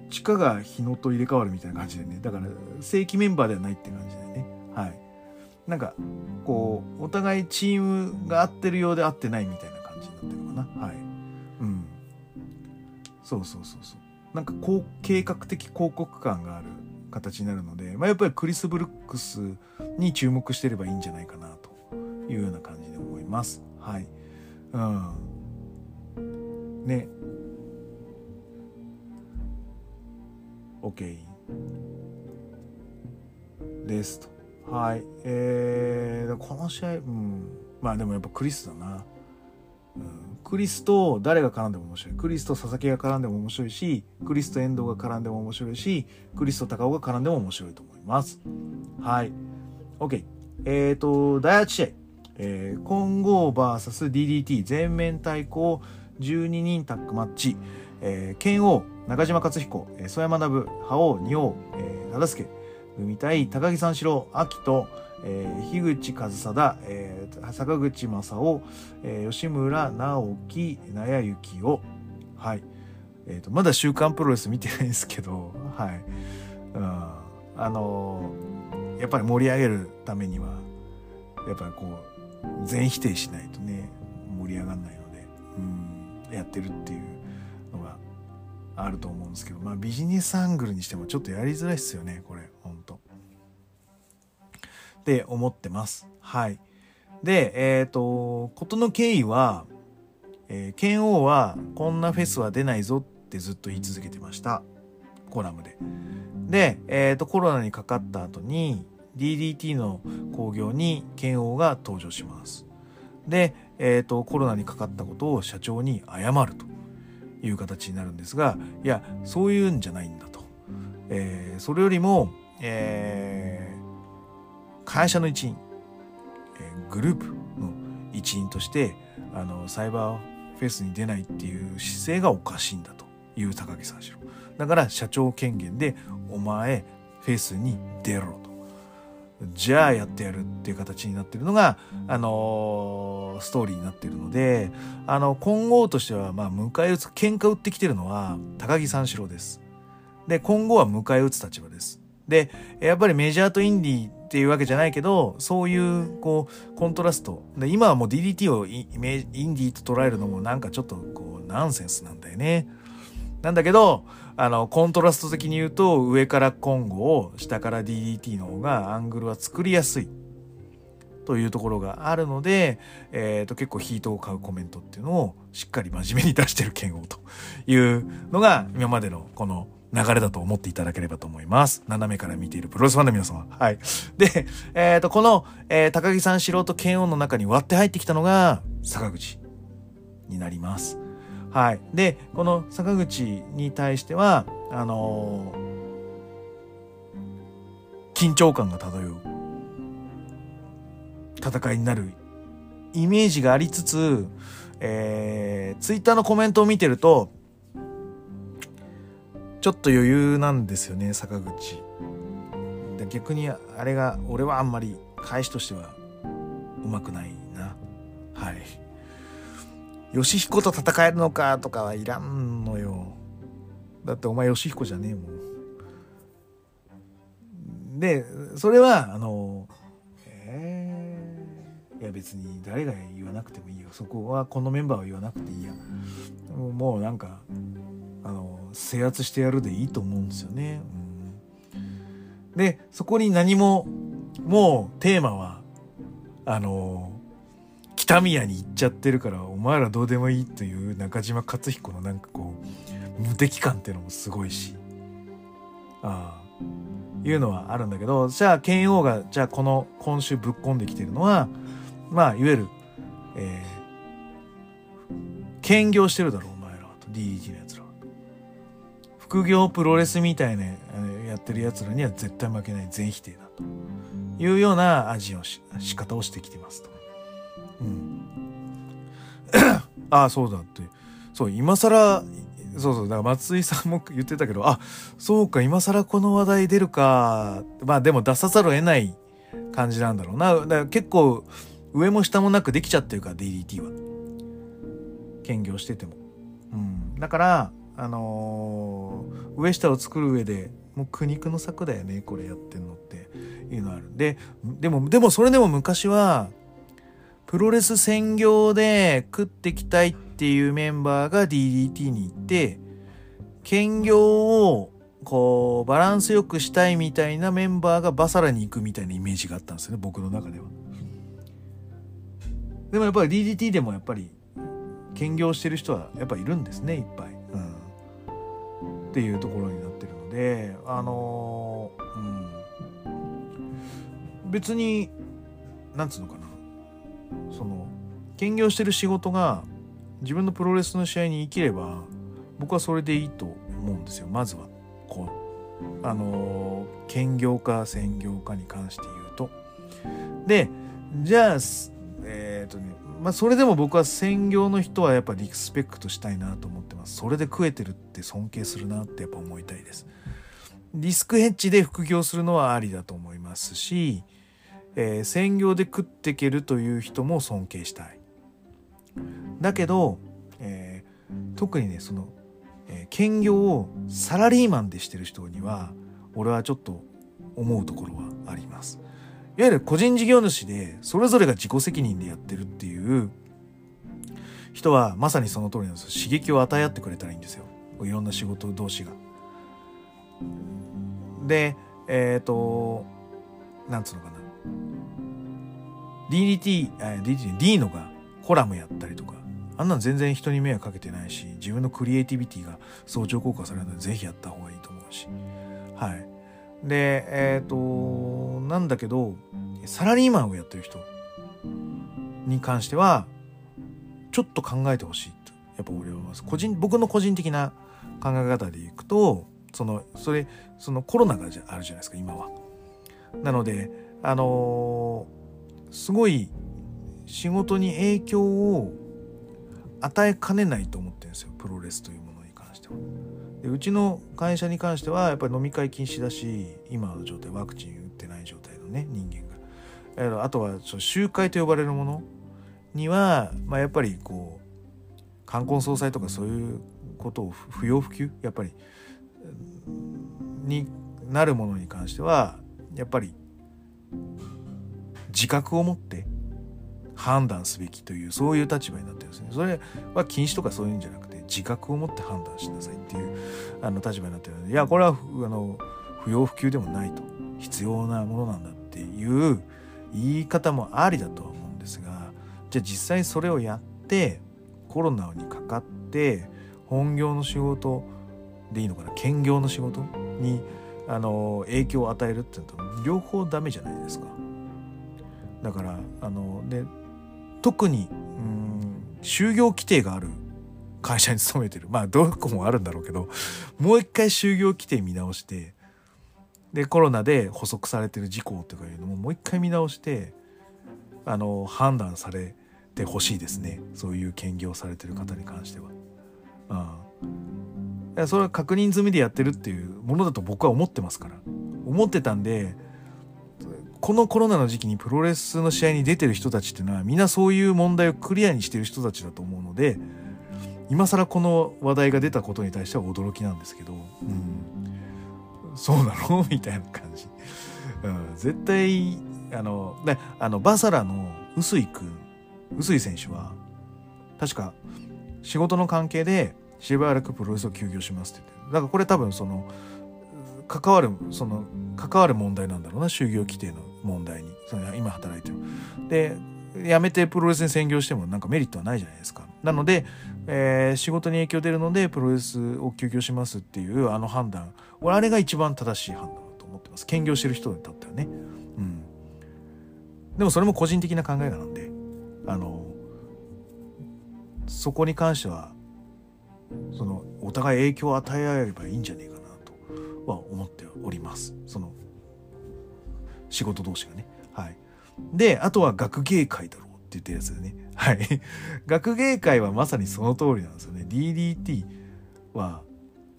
どっちかが日野と入れ替わるみたいな感じでね。だから正規メンバーではないって感じでね。はい。なんかこうお互いチームが合ってるようで合ってないみたいなってるのかな。はい。うん。そうそうそうそう。なんかこう計画的広告感がある形になるので、まあ、やっぱりクリス・ブルックスに注目してればいいんじゃないかなというような感じで思います。はい。うん。ね。OK ですとはいえー、この試合うんまあでもやっぱクリスだなうんクリスと誰が絡んでも面白い。クリスと佐々木が絡んでも面白いし、クリスと遠藤が絡んでも面白いし、クリスと高尾が絡んでも面白いと思います。はい。OK。えっ、ー、と、第8試合。えー、混合 VSDDT 全面対抗12人タッグマッチ、えー、剣王中島克彦、えー、曽山学覇王仁王、えー、忠助組対高木三四郎秋と、えー、樋口和貞、えー、坂口正夫、えー、吉村直樹納谷幸雄はい。えーと、まだ「週刊プロレス」見てないんですけどはい、うん、あのー、やっぱり盛り上げるためにはやっぱりこう全否定しないとね盛り上がんないので、うん、やってるっていうあると思うんですけどまあビジネスアングルにしてもちょっとやりづらいっすよねこれほんと。って思ってます。はい。で、えっ、ー、と、ことの経緯は、えー、剣王はこんなフェスは出ないぞってずっと言い続けてました。コラムで。で、えっ、ー、と、コロナにかかった後に DDT の興行に剣王が登場します。で、えっ、ー、と、コロナにかかったことを社長に謝るという形になるんですが、いや、そういうんじゃないんだと。えー、それよりも、え会社の一員、えグループの一員としてあのサイバーフェスに出ないっていう姿勢がおかしいんだという高木三四郎だから社長権限でお前フェスに出ろとじゃあやってやるっていう形になってるのが、あのー、ストーリーになってるので、あの、今後としては、まあ、迎え撃つ、喧嘩売ってきてるのは、高木三四郎です。で、今後は迎え撃つ立場です。で、やっぱりメジャーとインディーっていうわけじゃないけど、そういう、こう、コントラスト。で、今はもう DDT をイイメインディーと捉えるのもなんかちょっと、こう、ナンセンスなんだよね。なんだけど、あの、コントラスト的に言うと、上からコンゴを、下から DDT の方がアングルは作りやすい。というところがあるので、えっ、ー、と、結構ヒートを買うコメントっていうのをしっかり真面目に出してる剣王というのが今までのこの流れだと思っていただければと思います。斜めから見ているプロレスファンの皆様。はい。で、えっ、ー、と、この、えー、高木さん素人剣王の中に割って入ってきたのが、坂口になります。はい。で、この坂口に対しては、あの、緊張感が漂う。戦いになるイメージがありつつ、えー、ツイッターのコメントを見てると、ちょっと余裕なんですよね坂口。で逆にあれが俺はあんまり返しとしてはうまくないな。はい。義彦と戦えるのかとかはいらんのよ。だってお前義彦じゃねえもん。でそれはあのえー、いや別に誰が言わなくてもいいよ。そこはこのメンバーは言わなくていいや。もうなんかあの制圧してやるでいいと思うんですよね。うん、でそこに何ももうテーマはあの北宮に行っちゃってるからお前らどうでもいいという中島克彦のなんかこう無敵感っていうのもすごいし。ああ。いうのはあるんだけどじゃあ剣王がじゃあこの今週ぶっ込んできてるのはまあいわゆる、えー、兼業してるだろお前らと。DDT のやつら副業プロレスみたいなやってる奴らには絶対負けない全否定だと。いうような味をし仕方をしてきてますと。うん。ああ、そうだって。そう、今更、そうそう、だから松井さんも言ってたけど、あ、そうか、今更この話題出るか。まあでも出さざるを得ない感じなんだろうな。だから結構、上も下もなくできちゃってるから、DDT は。兼業してても。うん。だから、あのー、上下を作る上でもう苦肉の策だよねこれやってんのっていうのあるででもでもそれでも昔はプロレス専業で食ってきたいっていうメンバーが DDT に行って兼業をこうバランスよくしたいみたいなメンバーがバサラに行くみたいなイメージがあったんですよね僕の中では。でもやっぱり DDT でもやっぱり兼業してる人はやっぱいるんですねいっぱい。うんっていうところになってるのであのうん別になんつうのかなその兼業してる仕事が自分のプロレスの試合に生きれば僕はそれでいいと思うんですよ。まずはこうあの兼業か専業かに関して言うと。でじゃあ、えっ、とねまあそれでも僕は専業の人はやっぱリスペクトしたいなと思ってます。それで食えてるって尊敬するなってやっぱ思いたいです。リスクヘッジで副業するのはありだと思いますし、えー、専業で食っていけるという人も尊敬したい。だけど、えー、特にねその、えー、兼業をサラリーマンでしてる人には俺はちょっと思うところはあります。いわゆる個人事業主でそれぞれが自己責任でやってるっていう人はまさにその通りなんです刺激を与え合ってくれたらいいんですよ。いろんな仕事同士が。でえっ、ー、となんつうのかな。DDT、DDT、D のがコラムやったりとかあんなん全然人に迷惑かけてないし自分のクリエイティビティが相乗効果されるのでぜひやった方がいいと思うし。はい。でえっ、ー、となんだけどサラリーマンをやってる人に関してはちょっと考えてほしいと。やっぱ俺は個人僕の個人的な考え方でいくとそのそれそのコロナがあるじゃないですか今は。なのであの、すごい仕事に影響を与えかねないと思ってるんですよプロレスというものに関しては。でうちの会社に関してはやっぱり飲み会禁止だし今の状態ワクチン打ってない状態のね人間が。あとはその集会と呼ばれるものには、まあ、やっぱりこう冠婚葬祭とかそういうことを不要不急やっぱりになるものに関してはやっぱり自覚を持って判断すべきというそういう立場になってるんですね。それは禁止とかそういうんじゃなくて自覚を持って判断しなさいっていうあの立場になってるのでいやこれはあの不要不急でもないと必要なものなんだっていう言い方もありだとは思うんですがじゃあ実際それをやってコロナにかかって本業の仕事でいいのかな兼業の仕事にあの影響を与えるっていうと両方ダメじゃないですか。だからあので特にうん就業規定がある会社に勤めてる。まあどこもあるんだろうけどもう一回就業規定見直してでコロナで補足されてる事項とかいうのももう一回見直してあの判断されてほしいですね。そういう兼業されてる方に関しては。うん、それは確認済みでやってるっていうものだと僕は思ってますから。思ってたんでこのコロナの時期にプロレスの試合に出てる人たちっていうのはみんなそういう問題をクリアにしてる人たちだと思うので今更この話題が出たことに対しては驚きなんですけど、うん、そうなの？みたいな感じ、うん、絶対あのであのバサラの臼井君臼井選手は確か仕事の関係でしばらくプロレスを休業しますって言ってだからこれ多分その関わるその関わる問題なんだろうな就業規定の。問題にその今働いてる。で辞めてプロレスに専業してもなんかメリットはないじゃないですか。なので、えー、仕事に影響出るのでプロレスを休業しますっていうあの判断俺あれが一番正しい判断だと思ってます兼業してる人にとってはね。うん、でもそれも個人的な考えなんであのそこに関してはそのお互い影響を与え合えればいいんじゃねえかなとは思っておりますその仕事同士がね。はい。であとは学芸会だろうって言ってるやつでね。はい。学芸会はまさにその通りなんですよね。DDT は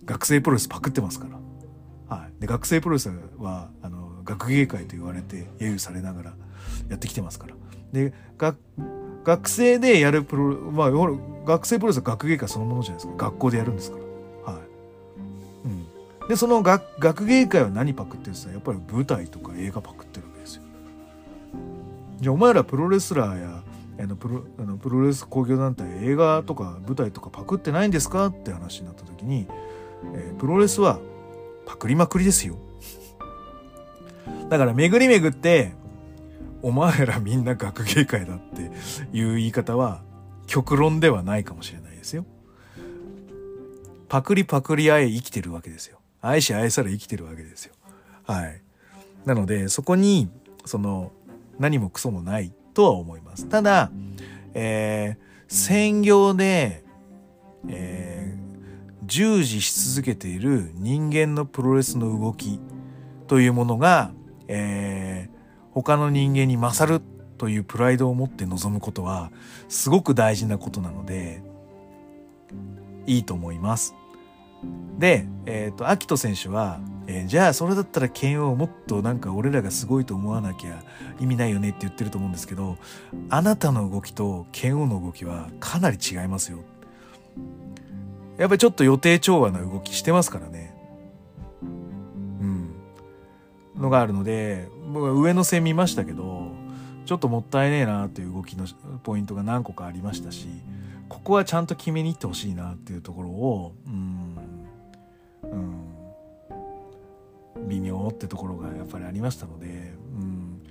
学生プロレスパクってますから。はい。で学生プロレスはあの学芸会と言われて揶揄されながらやってきてますから。で学学生でやるプロまあ学生プロレスは学芸会そのものじゃないですか。学校でやるんですから。でその学学芸会は何パクってるってやっぱり舞台とか映画パクってるわけですよじゃあお前らプロレスラーやあのプロあのプロレス工業団体映画とか舞台とかパクってないんですかって話になった時に、えー、プロレスはパクりまくりですよだから巡り巡ってお前らみんな学芸会だっていう言い方は極論ではないかもしれないですよ。パクリパクリあえ生きてるわけですよ。愛し愛され生きてるわけですよ。はい。なのでそこにその何もクソもないとは思います。ただ、えー、専業で、えー、従事し続けている人間のプロレスの動きというものが、えー、他の人間に勝るというプライドを持って臨むことはすごく大事なことなのでいいと思います。で、えっ、ー、と、秋人選手は、えー、じゃあそれだったら剣をもっとなんか俺らがすごいと思わなきゃ意味ないよねって言ってると思うんですけど、あなたの動きと剣王の動きはかなり違いますよ。やっぱりちょっと予定調和な動きしてますからね。うん。のがあるので、僕は上の線見ましたけど、ちょっともったいねえなっていう動きのポイントが何個かありましたし、ここはちゃんと決めに行ってほしいなっていうところを、うん、うん、微妙ってところがやっぱりありましたので、うん、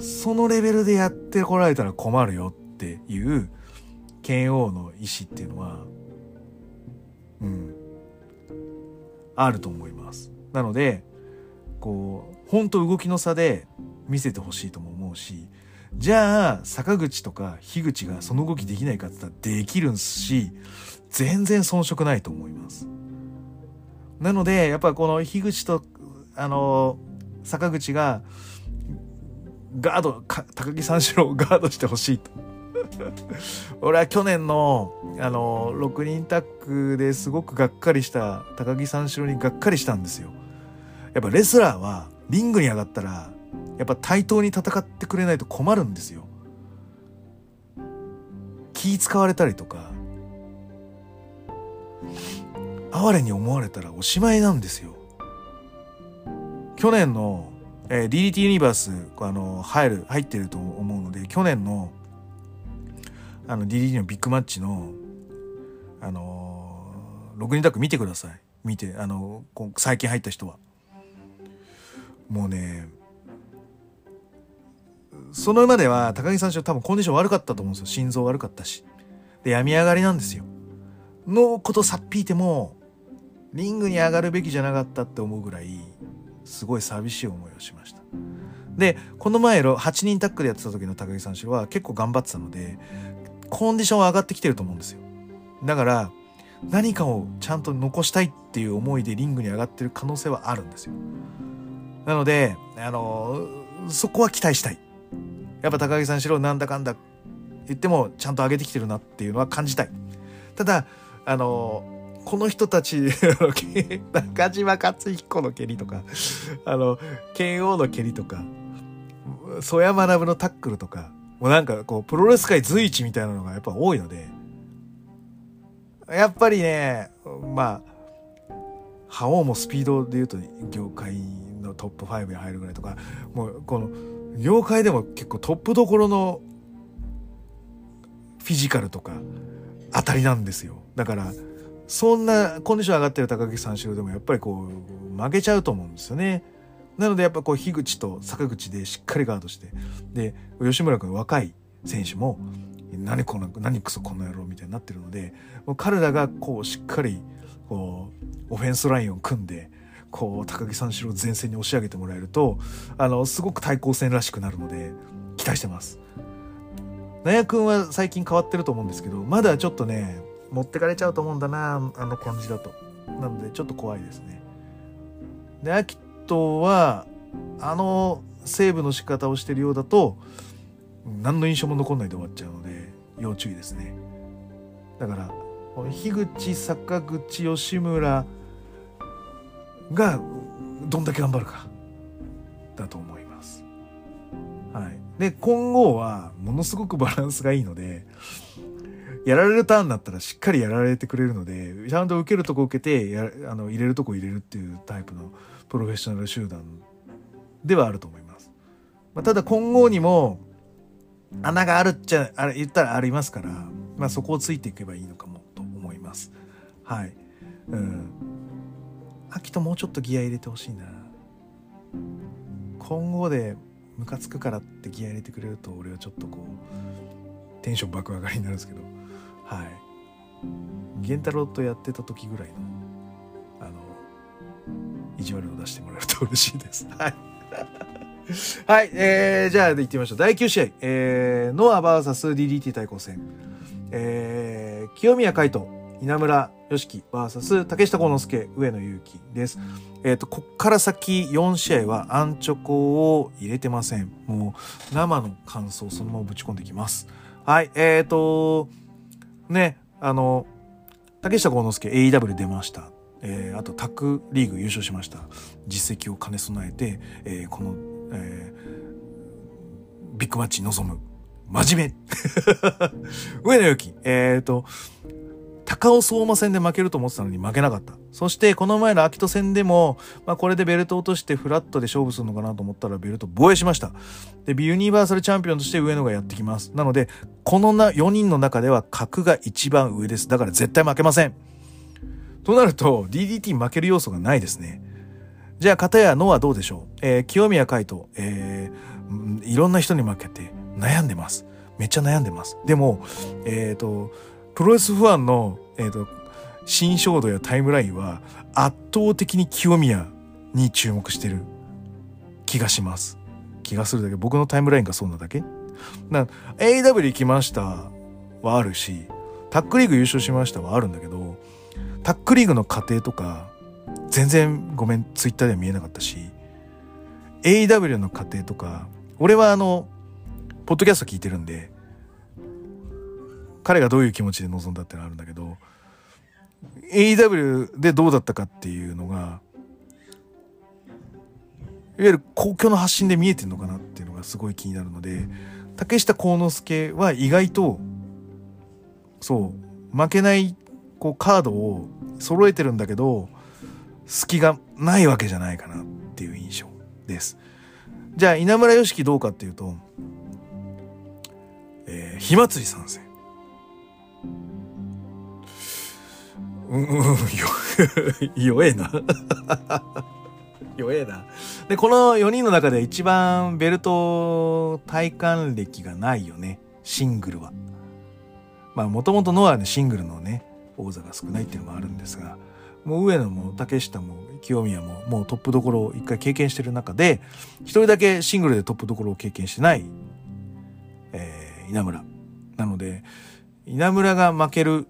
そのレベルでやってこられたら困るよっていう剣王の意思っていうのは、うん、あると思います。なので、こう、本当動きの差で見せてほしいとも思うし、じゃあ、坂口とか樋口がその動きできないかって言ったらできるんすし、全然遜色ないと思います。なので、やっぱこの樋口と、あの、坂口が、ガード、高木三四郎を ガードしてほしいと。俺は去年の、あの、6人タッグですごくがっかりした高木三四郎にがっかりしたんですよ。やっぱレスラーはリングに上がったらやっぱ対等に戦ってくれないと困るんですよ。気使われたりとか哀れに思われたらおしまいなんですよ。去年の、えー、DDT ユニバースあの入る入ってると思うので去年のあの DDT のビッグマッチのあのー、6人タッグ見てください見てあの最近入った人はもうねそのまでは高木さん多分コンディション悪かったと思うんですよ。心臓悪かったし。で、病み上がりなんですよ。のことさっぴいても、リングに上がるべきじゃなかったって思うぐらい、すごい寂しい思いをしました。で、この前、8人タックでやってた時の高木さんは結構頑張ってたので、コンディションは上がってきてると思うんですよ。だから、何かをちゃんと残したいっていう思いでリングに上がってる可能性はあるんですよ。なので、あの、そこは期待したい。やっぱ高木さんしろなんだかんだ言ってもちゃんと上げてきてるなっていうのは感じたい。ただ、あの、この人たち、中島克彦の蹴りとか、あの、剣王の蹴りとか、曽山学のタックルとか、もうなんかこう、プロレス界随一みたいなのがやっぱ多いので、やっぱりね、まあ、覇王もスピードで言うと業界のトップ5に入るぐらいとか、もうこの、業界でも結構トップどころのフィジカルとか当たりなんですよ。だから、そんなコンディション上がってる高木三四郎でもやっぱりこう負けちゃうと思うんですよね。なのでやっぱこう樋口と坂口でしっかりガードして、で、吉村君若い選手も、何この、何クソこの野郎みたいになってるので、もう彼らがこうしっかり、こう、オフェンスラインを組んで、こう高木三四郎前線に押し上げてもらえるとあのすごく対抗戦らしくなるので期待してます。納屋君は最近変わってると思うんですけどまだちょっとね持ってかれちゃうと思うんだなあの感じだと。なのでちょっと怖いですね。でアキトはあのセーブの仕方をしてるようだと何の印象も残んないで終わっちゃうので要注意ですね。だから樋口坂口吉村がどんだけ頑張るかだと思います。はい。で、今後はものすごくバランスがいいので、やられるターンになったらしっかりやられてくれるので、ちゃんと受けるとこ受けてやあの入れるとこ入れるっていうタイプのプロフェッショナル集団ではあると思います。まあ、ただ今後にも穴があるっちゃ、あれ言ったらありますから、まあそこをついていけばいいのかもと思います。はい。うん。秋ともうちょっとギア入れてほしいな今後でムカつくからってギア入れてくれると俺はちょっとこうテンション爆上がりになるんですけどはい源太郎とやってた時ぐらいのあの意地悪を出してもらえると嬉しいです はいはい、えー、じゃあ行ってみましょう。第9試合、えー、ノア VSDDT 対抗戦。えー、清宮海斗、稲村良樹 VS 竹下幸之助上野勇気です。えっ、と、こっから先4試合はアンチョコを入れてません。もう生の感想そのままぶち込んでいきます。はい、えっ、と、ね、あの、竹下幸之助 AEW 出ました。えーあとタックリーグ優勝しました。実績を兼ね備えて、えーこの、えービッグマッチに臨む。真面目 上野由紀、えっ、と、高尾相馬戦で負けると思ってたのに負けなかった。そして、この前の秋人戦でも、まあ、これでベルト落としてフラットで勝負するのかなと思ったらベルト防衛しました。で、ユニバーサルチャンピオンとして上野がやってきます。なので、このな4人の中では格が一番上です。だから絶対負けません。となると、DDT 負ける要素がないですね。じゃあ、片やノアどうでしょう？えー清宮海斗、えーいろんな人に負けて悩んでます。めっちゃ悩んでます。でも、えっ、と、プロレスファンの、えっ、と、新衝動やタイムラインは圧倒的に清宮に注目してる気がします。気がするだけ。僕のタイムラインがそうなだけな AW 行きましたはあるし、タックリーグ優勝しましたはあるんだけど、タックリーグの過程とか、全然ごめん、ツイッターでは見えなかったし、AW の過程とか、俺はあの、ポッドキャスト聞いてるんで、彼がどういう気持ちで臨んだってのあるんだけど、AEW でどうだったかっていうのが、いわゆる公共の発信で見えてるのかなっていうのがすごい気になるので、竹下幸之助は意外と、そう、負けないこうカードを揃えてるんだけど、隙がないわけじゃないかなっていう印象です。じゃあ稲村良樹どうかっていうと、えー、火祭り参戦。うん、うん、よ、弱えな。弱えな。で、この4人の中で一番ベルト体感歴がないよね。シングルは。まあ、もともとノアでシングルのね、王座が少ないっていうのもあるんですが、もう上野も竹下も清宮ももうトップどころを一回経験してる中で、一人だけシングルでトップどころを経験してない、えー稲村。なので、稲村が負ける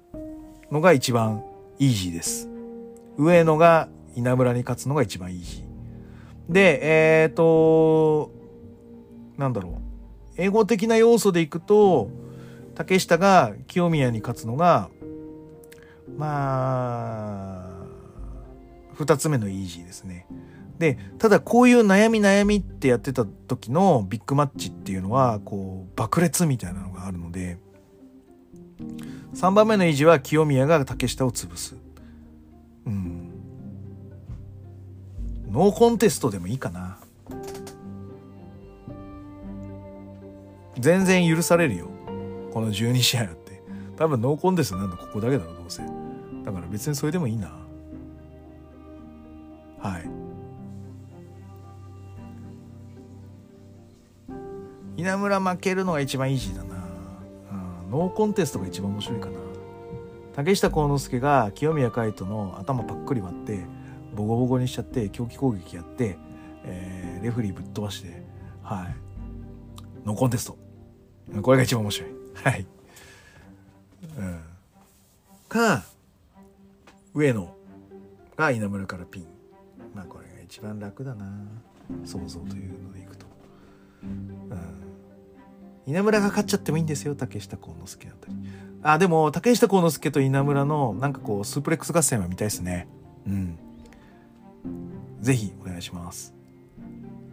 のが一番イージーです。上野が稲村に勝つのが一番イージー。で、えっ、と、なんだろう。英語的な要素でいくと、竹下が清宮に勝つのが、まあ、二つ目のイージーですね。で、ただこういう悩み悩みってやってた時のビッグマッチっていうのは、こう、爆裂みたいなのがあるので、3番目のイージーは清宮が竹下を潰す。うん。ノーコンテストでもいいかな。全然許されるよ。この12試合って。多分ノーコンテストなんだここだけだろ、どうせ。だから別にそれでもいいな。はい。稲村負けるのが一番イージーだ。ノーコンテストが一番面白いかな。竹下幸之助が清宮海斗の頭パックリ割って、ボコボコにしちゃって、狂気攻撃やって、えーレフリーぶっ飛ばして、はい。ノーコンテスト。これが一番面白い。はい。うん。か、上野が稲村からピン。まあこれが一番楽だな。想像というのでいくと。うん。稲村が勝っちゃってもいいんですよ、竹下幸之助だったり。あ、でも、竹下幸之助と稲村の、なんかこう、スープレックス合戦は見たいですね。うん。ぜひ、お願いします。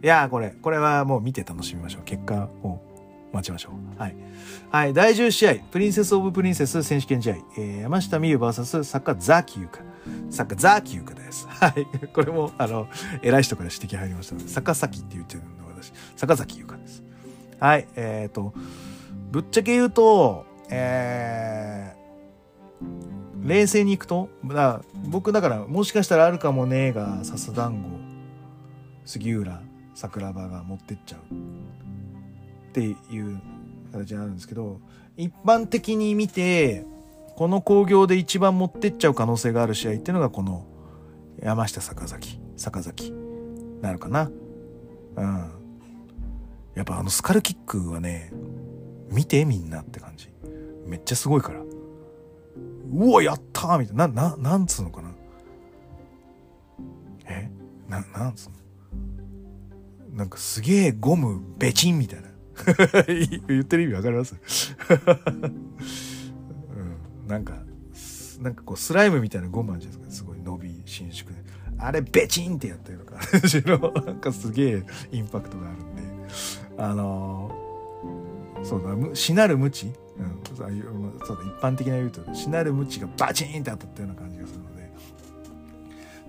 いやー、これ、これはもう見て楽しみましょう。結果を待ちましょう。はい。はい、第10試合、プリンセス・オブ・プリンセス選手権試合、えー山下美優 VS 作家ザキユカ。作家ザキユカです。はい。これも、あの、偉い人から指摘入りましたので、坂崎って言ってるの私、坂崎優香です。はい。えっ、と、ぶっちゃけ言うと、えー、冷静にいくと、だ僕だから、もしかしたらあるかもねーが、笹団子、杉浦、桜庭が持ってっちゃう。っていう形になるんですけど、一般的に見て、この興行で一番持ってっちゃう可能性がある試合っていうのがこの山下坂崎、坂崎なるかな。うん。やっぱあのスカルキックはね、見てみんなって感じ。めっちゃすごいから。うわ、やったーみたいな。な、な、なんつうのかな。え？な、なんつうの？なんかすげえゴム、ベチンみたいな。言ってる意味わかります？うん。なんか、なんかこうスライムみたいなゴムあるじゃないですか。すごい伸び、伸縮で。あれ、ベチンってやったような感じの、なんかすげえインパクトがあるんで。あのー、そうだ、しなる無知。うん、そうだ一般的な言うとしなる無知がバチンって当たったような感じがするので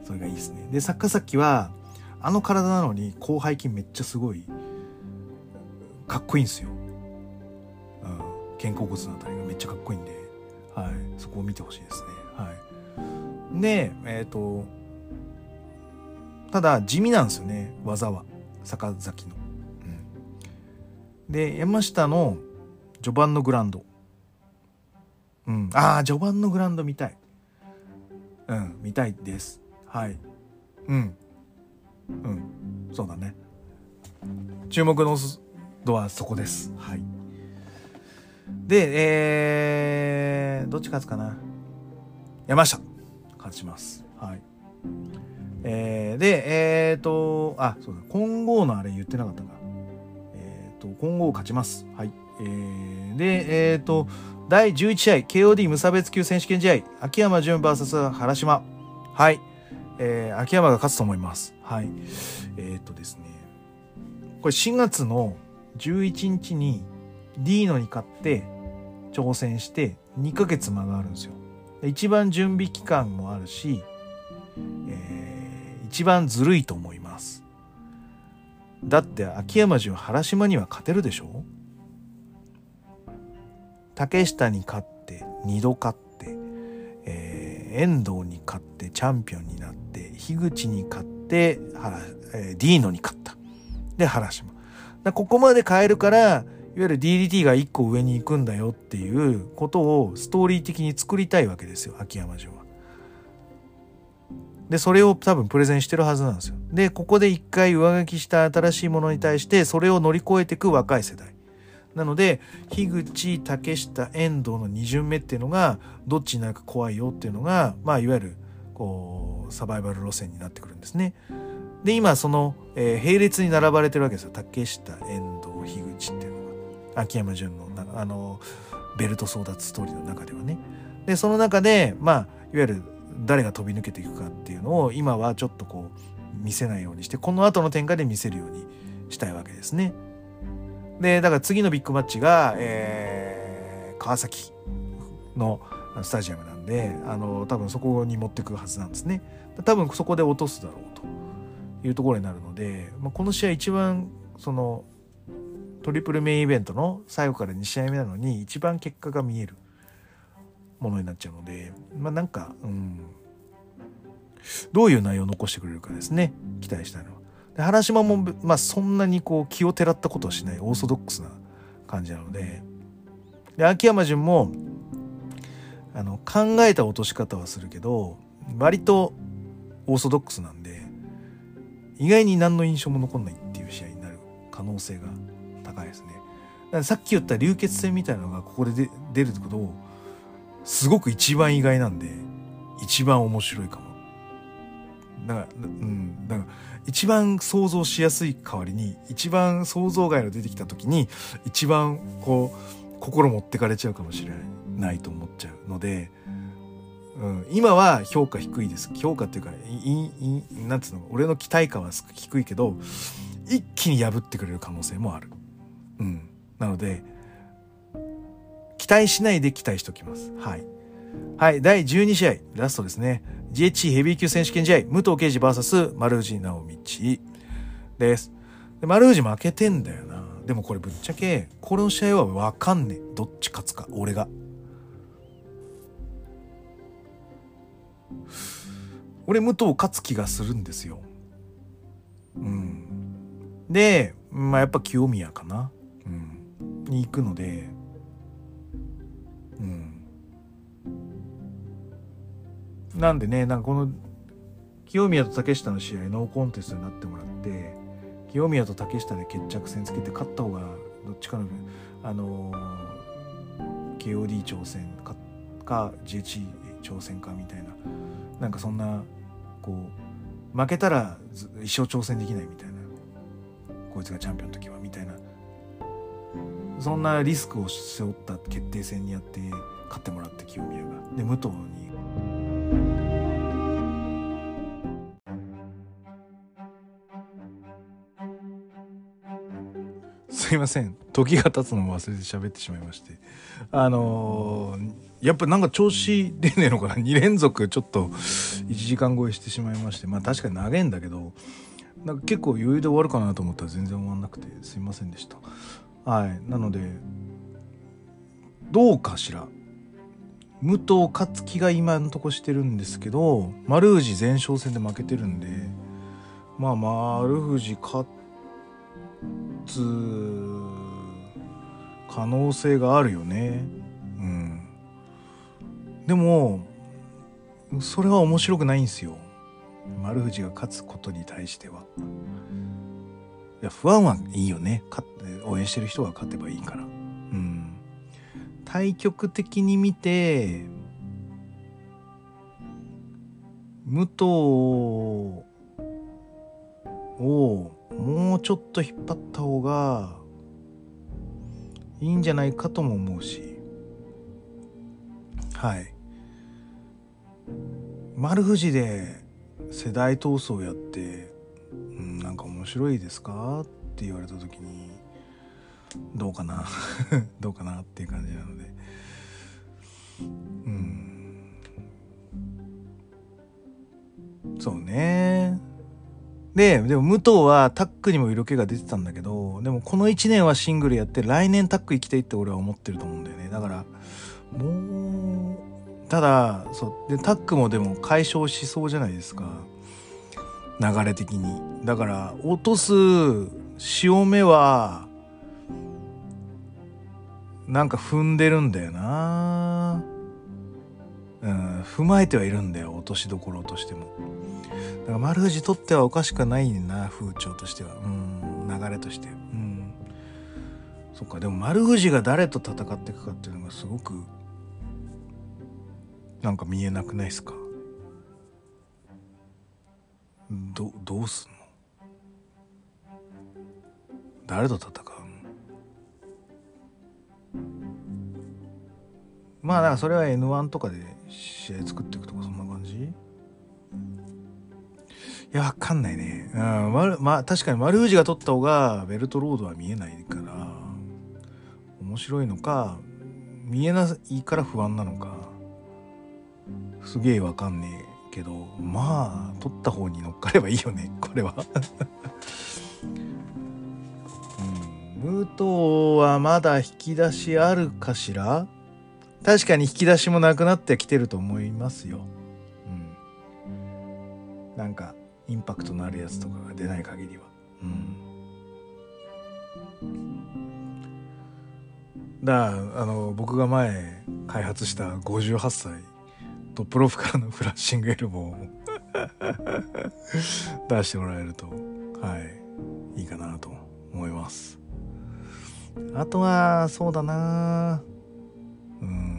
それがいいですね。で坂崎はあの体なのに広背筋めっちゃすごいかっこいいんですよ、うん、肩甲骨のあたりがめっちゃかっこいいんで、はい、そこを見てほしいですね。はい。でえっ、ー、とただ地味なんですよね技は。坂崎の、うん、で山下の序盤のグランド。うん。ああ、序盤のグランド見たい。うん、見たいです。はい。うん。うん。そうだね。注目の度はそこです。はい。で、えー、どっち勝つかな？山下。勝ちます。はい。えー、で、えーと、あ、そうだ、混合のあれ言ってなかったか。と、混合勝ちます。はい。えー、で、えっ、ー、と、第11試合、KOD 無差別級選手権試合、秋山純 VS 原島。はい。えー、秋山が勝つと思います。はい。えっ、ー、とですね。これ4月の11日に D のに勝って挑戦して2ヶ月間があるんですよ。一番準備期間もあるし、えー、一番ずるいと思います。だって秋山純原島には勝てるでしょ？竹下に勝って2度勝って、えー、遠藤に勝ってチャンピオンになって樋口に勝ってえー、ディーノに勝った。で原島。だここまで変えるからいわゆる DDT が1個上に行くんだよっていうことをストーリー的に作りたいわけですよ秋山城は。でそれを多分プレゼンしてるはずなんですよ。でここで一回上書きした新しいものに対してそれを乗り越えていく若い世代。なので樋口竹下遠藤の2巡目っていうのがどっちになるか怖いよっていうのが、まあ、いわゆるこうサバイバル路線になってくるんですね。で今その、えー、並列に並ばれてるわけですよ竹下遠藤樋口っていうのが秋山純のあのベルト争奪ストーリーの中ではね。でその中でまあいわゆる誰が飛び抜けていくかっていうのを今はちょっとこう見せないようにしてこの後の展開で見せるようにしたいわけですね。で、だから次のビッグマッチが、えー、川崎のスタジアムなんで、あの、多分そこに持ってくはずなんですね。多分そこで落とすだろうというところになるので、まあ、この試合一番、その、トリプルメインイベントの最後から2試合目なのに一番結果が見えるものになっちゃうので、まあなんか、うん、どういう内容を残してくれるかですね、期待したいのは。で原島も、まあ、そんなにこう気をてらったことはしないオーソドックスな感じなのでで秋山純もあの考えた落とし方はするけど割とオーソドックスなんで意外に何の印象も残んないっていう試合になる可能性が高いですね。だからさっき言った流血戦みたいなのがここで出ることをすごく一番意外なんで一番面白いかも。だから、うん、だから一番想像しやすい代わりに一番想像外の出てきた時に一番こう心持ってかれちゃうかもしれないないと思っちゃうので、うん、今は評価低いです評価っていうかいいなんつうの俺の期待感は低いけど一気に破ってくれる可能性もある。うん、なので期待しないで期待しておきます。はい。はい、第12試合、ラストですね。GHC ヘビー級選手権試合、武藤敬司 VS 丸藤直道です。で丸藤負けてんだよな。でもこれぶっちゃけ、この試合はわかんねえ。どっち勝つか、俺が。俺、武藤勝つ気がするんですよ。うん。で、まあやっぱ清宮かな。うん。に行くので、うん。なんでねなんかこの清宮と竹下の試合ノーコンテストになってもらって清宮と竹下で決着戦つけて勝った方がどっちかのあのー、KOD 挑戦勝か JH 挑戦かみたいななんかそんなこう負けたら一生挑戦できないみたいなこいつがチャンピオンの時はみたいなそんなリスクを背負った決定戦にやって勝ってもらった清宮が。で武藤に。すいません。時が経つのも忘れて喋ってしまいまして。あのー、やっぱなんか調子出ねえのかな。2連続ちょっと1時間超えしてしまいまして。まあ確かに長いんだけどなんか結構余裕で終わるかなと思ったら全然終わんなくてすいませんでした。はい。なのでどうかしら。武藤勝樹が今のとこしてるんですけど丸藤前哨戦で負けてるんでまあ丸藤勝つ可能性があるよね。うん。でもそれは面白くないんですよ。丸藤が勝つことに対しては。いや不安はいいよね。勝応援してる人が勝てばいいからうん。対局的に見て武藤をもうちょっと引っ張った方がいいんじゃないかとも思うし。はい。丸藤で世代闘争やって、うん、なんか面白いですか？って言われた時にどうかな。どうかなっていう感じなので。うん。そうね。ででも武藤はタックにも色気が出てたんだけどでもこの1年はシングルやって来年タック行きたいって俺は思ってると思うんだよね。だからもうただそうでタックもでも解消しそうじゃないですか。流れ的に。だから落とす潮目はなんか踏んでるんだよな。うん踏まえてはいるんだよ落としどころとしても。だから丸藤取ってはおかしくないな風潮としては。うん流れとして。うん。そっかでも丸藤が誰と戦っていくかっていうのがすごくなんか見えなくないですか？どどうすんの？誰と戦う？まあだからそれは N1 とかで試合作っていくとかそんな感じ？いやわかんないね。うんままあ確かに丸藤が取った方がベルトロードは見えないから面白いのか見えないから不安なのか。すげえわかんねえけどまあ取った方に乗っかればいいよねこれは。うん、武藤はまだ引き出しあるかしら？確かに引き出しもなくなってきてると思いますよ。うん。なんかインパクトのあるやつとかが出ない限りは。うん。だあの僕が前開発した58歳トップロフからのフラッシングエルボーを 出してもらえるとはいいいかなと思いますあとはそうだなうん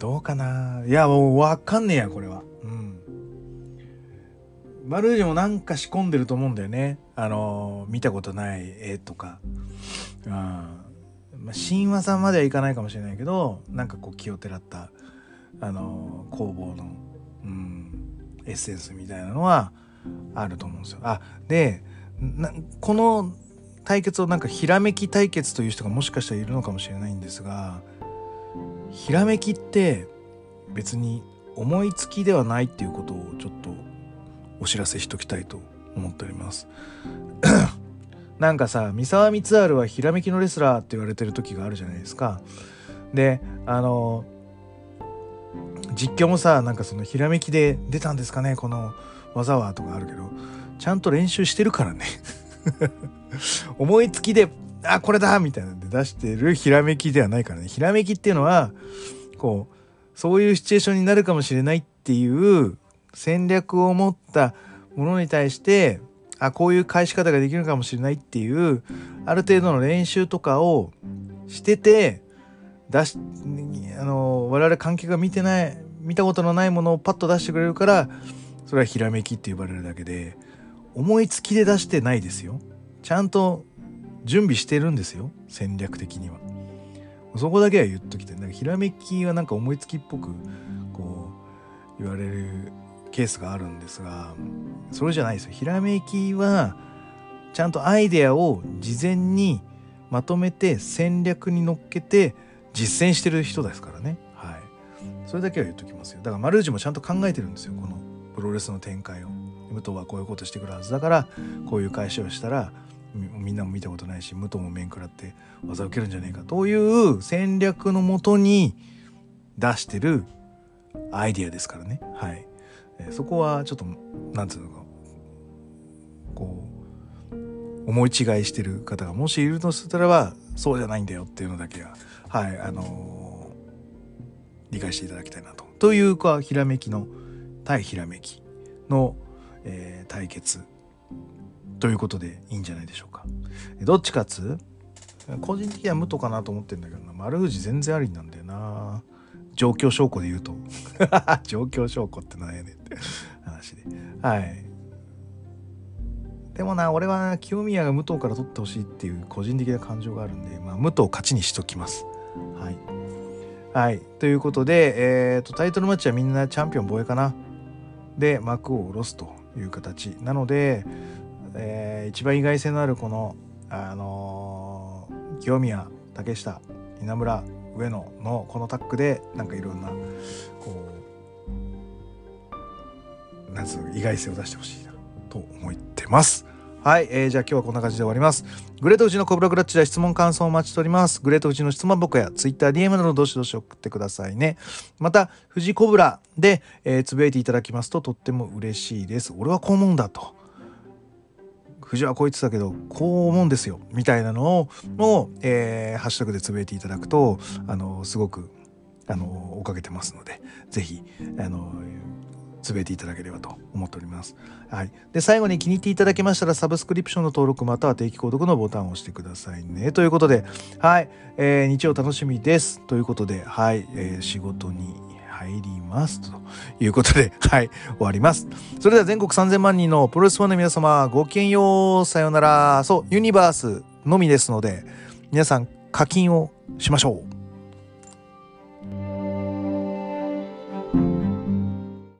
どうかな？いやもう分かんねえやこれは。うん。マルージュもなんか仕込んでると思うんだよね。あの見たことない絵とか。うんまあ、神話さんまではいかないかもしれないけどなんかこう気をてらったあの工房の、うん、エッセンスみたいなのはあると思うんですよ。あでこの対決をなんかひらめき対決という人がもしかしたらいるのかもしれないんですがひらめきって別に思いつきではないっていうことをちょっとお知らせしときたいと思っております。なんかさ三沢光晴はひらめきのレスラーって言われてる時があるじゃないですか。であの実況もさなんかそのひらめきで出たんですかねこの技はとかあるけどちゃんと練習してるからね 思いつきであこれだみたいなんで出してるひらめきではないからねひらめきっていうのはこうそういうシチュエーションになるかもしれないっていう戦略を持ったものに対してあこういう返し方ができるかもしれないっていうある程度の練習とかをしてて出し、あの、我々観客が見てない、見たことのないものをパッと出してくれるから、それはひらめきって呼ばれるだけで、思いつきで出してないですよ。ちゃんと準備してるんですよ。戦略的には。そこだけは言っときたい。なんかひらめきはなんか思いつきっぽく、こう、言われるケースがあるんですが、それじゃないですよ。ひらめきは、ちゃんとアイデアを事前にまとめて戦略に乗っけて実践してる人ですからね。はい。それだけは言っときますよ。だから丸内もちゃんと考えてるんですよ。このプロレスの展開を。武藤はこういうことしてくるはずだから、こういう返しをしたら、みんなも見たことないし、武藤も面食らって技を受けるんじゃねえかという戦略のもとに出してるアイディアですからね。はい。えそこはちょっと、なんつうのか、こう、思い違いしてる方がもしいるとしたらば、そうじゃないんだよっていうのだけは、はい、あのー、理解していただきたいなと。というか、ひらめきの、対ひらめきの、えー、対決ということでいいんじゃないでしょうか。どっち勝つ？個人的には無とかなと思ってんだけどな。丸藤全然ありなんだよな。状況証拠で言うと。状況証拠って何やねんって話で。はい。でもな、俺は清宮が武藤から取ってほしいっていう個人的な感情があるんで、まあ、武藤勝ちにしときます。はい。はい。ということで、えっ、ー、と、タイトルマッチはみんなチャンピオン防衛かな。で、幕を下ろすという形。なので、えー、一番意外性のあるこの、あのー、清宮、竹下、稲村、上野のこのタッグでなんかいろんなこうなんつう意外性を出してほしいなと思ってます。はい、えー、じゃあ今日はこんな感じで終わります。グレート富士のコブラクラッチで質問感想をお待ちしております。グレート富士の質問僕や Twitter、DM などどしどし送ってくださいね。また、富士コブラで、えー、つぶやいていただきますととっても嬉しいです。俺はこう思うんだと。藤はこいつだけどこう思うんですよみたいなのを、えー、ハッシュタグでつぶやいていただくとあのすごくあの追かけてますので是非あのつぶえていただければと思っております。はい。で、最後に気に入っていただけましたら、サブスクリプションの登録または定期購読のボタンを押してくださいね。ということで、はい。えー、日曜楽しみです。ということで、はい。えー、仕事に入ります。ということで、はい、終わります。それでは全国3000万人のプロレスファンの皆様、ごきげんよう、さようなら。そう、ユニバースのみですので、皆さん課金をしましょう。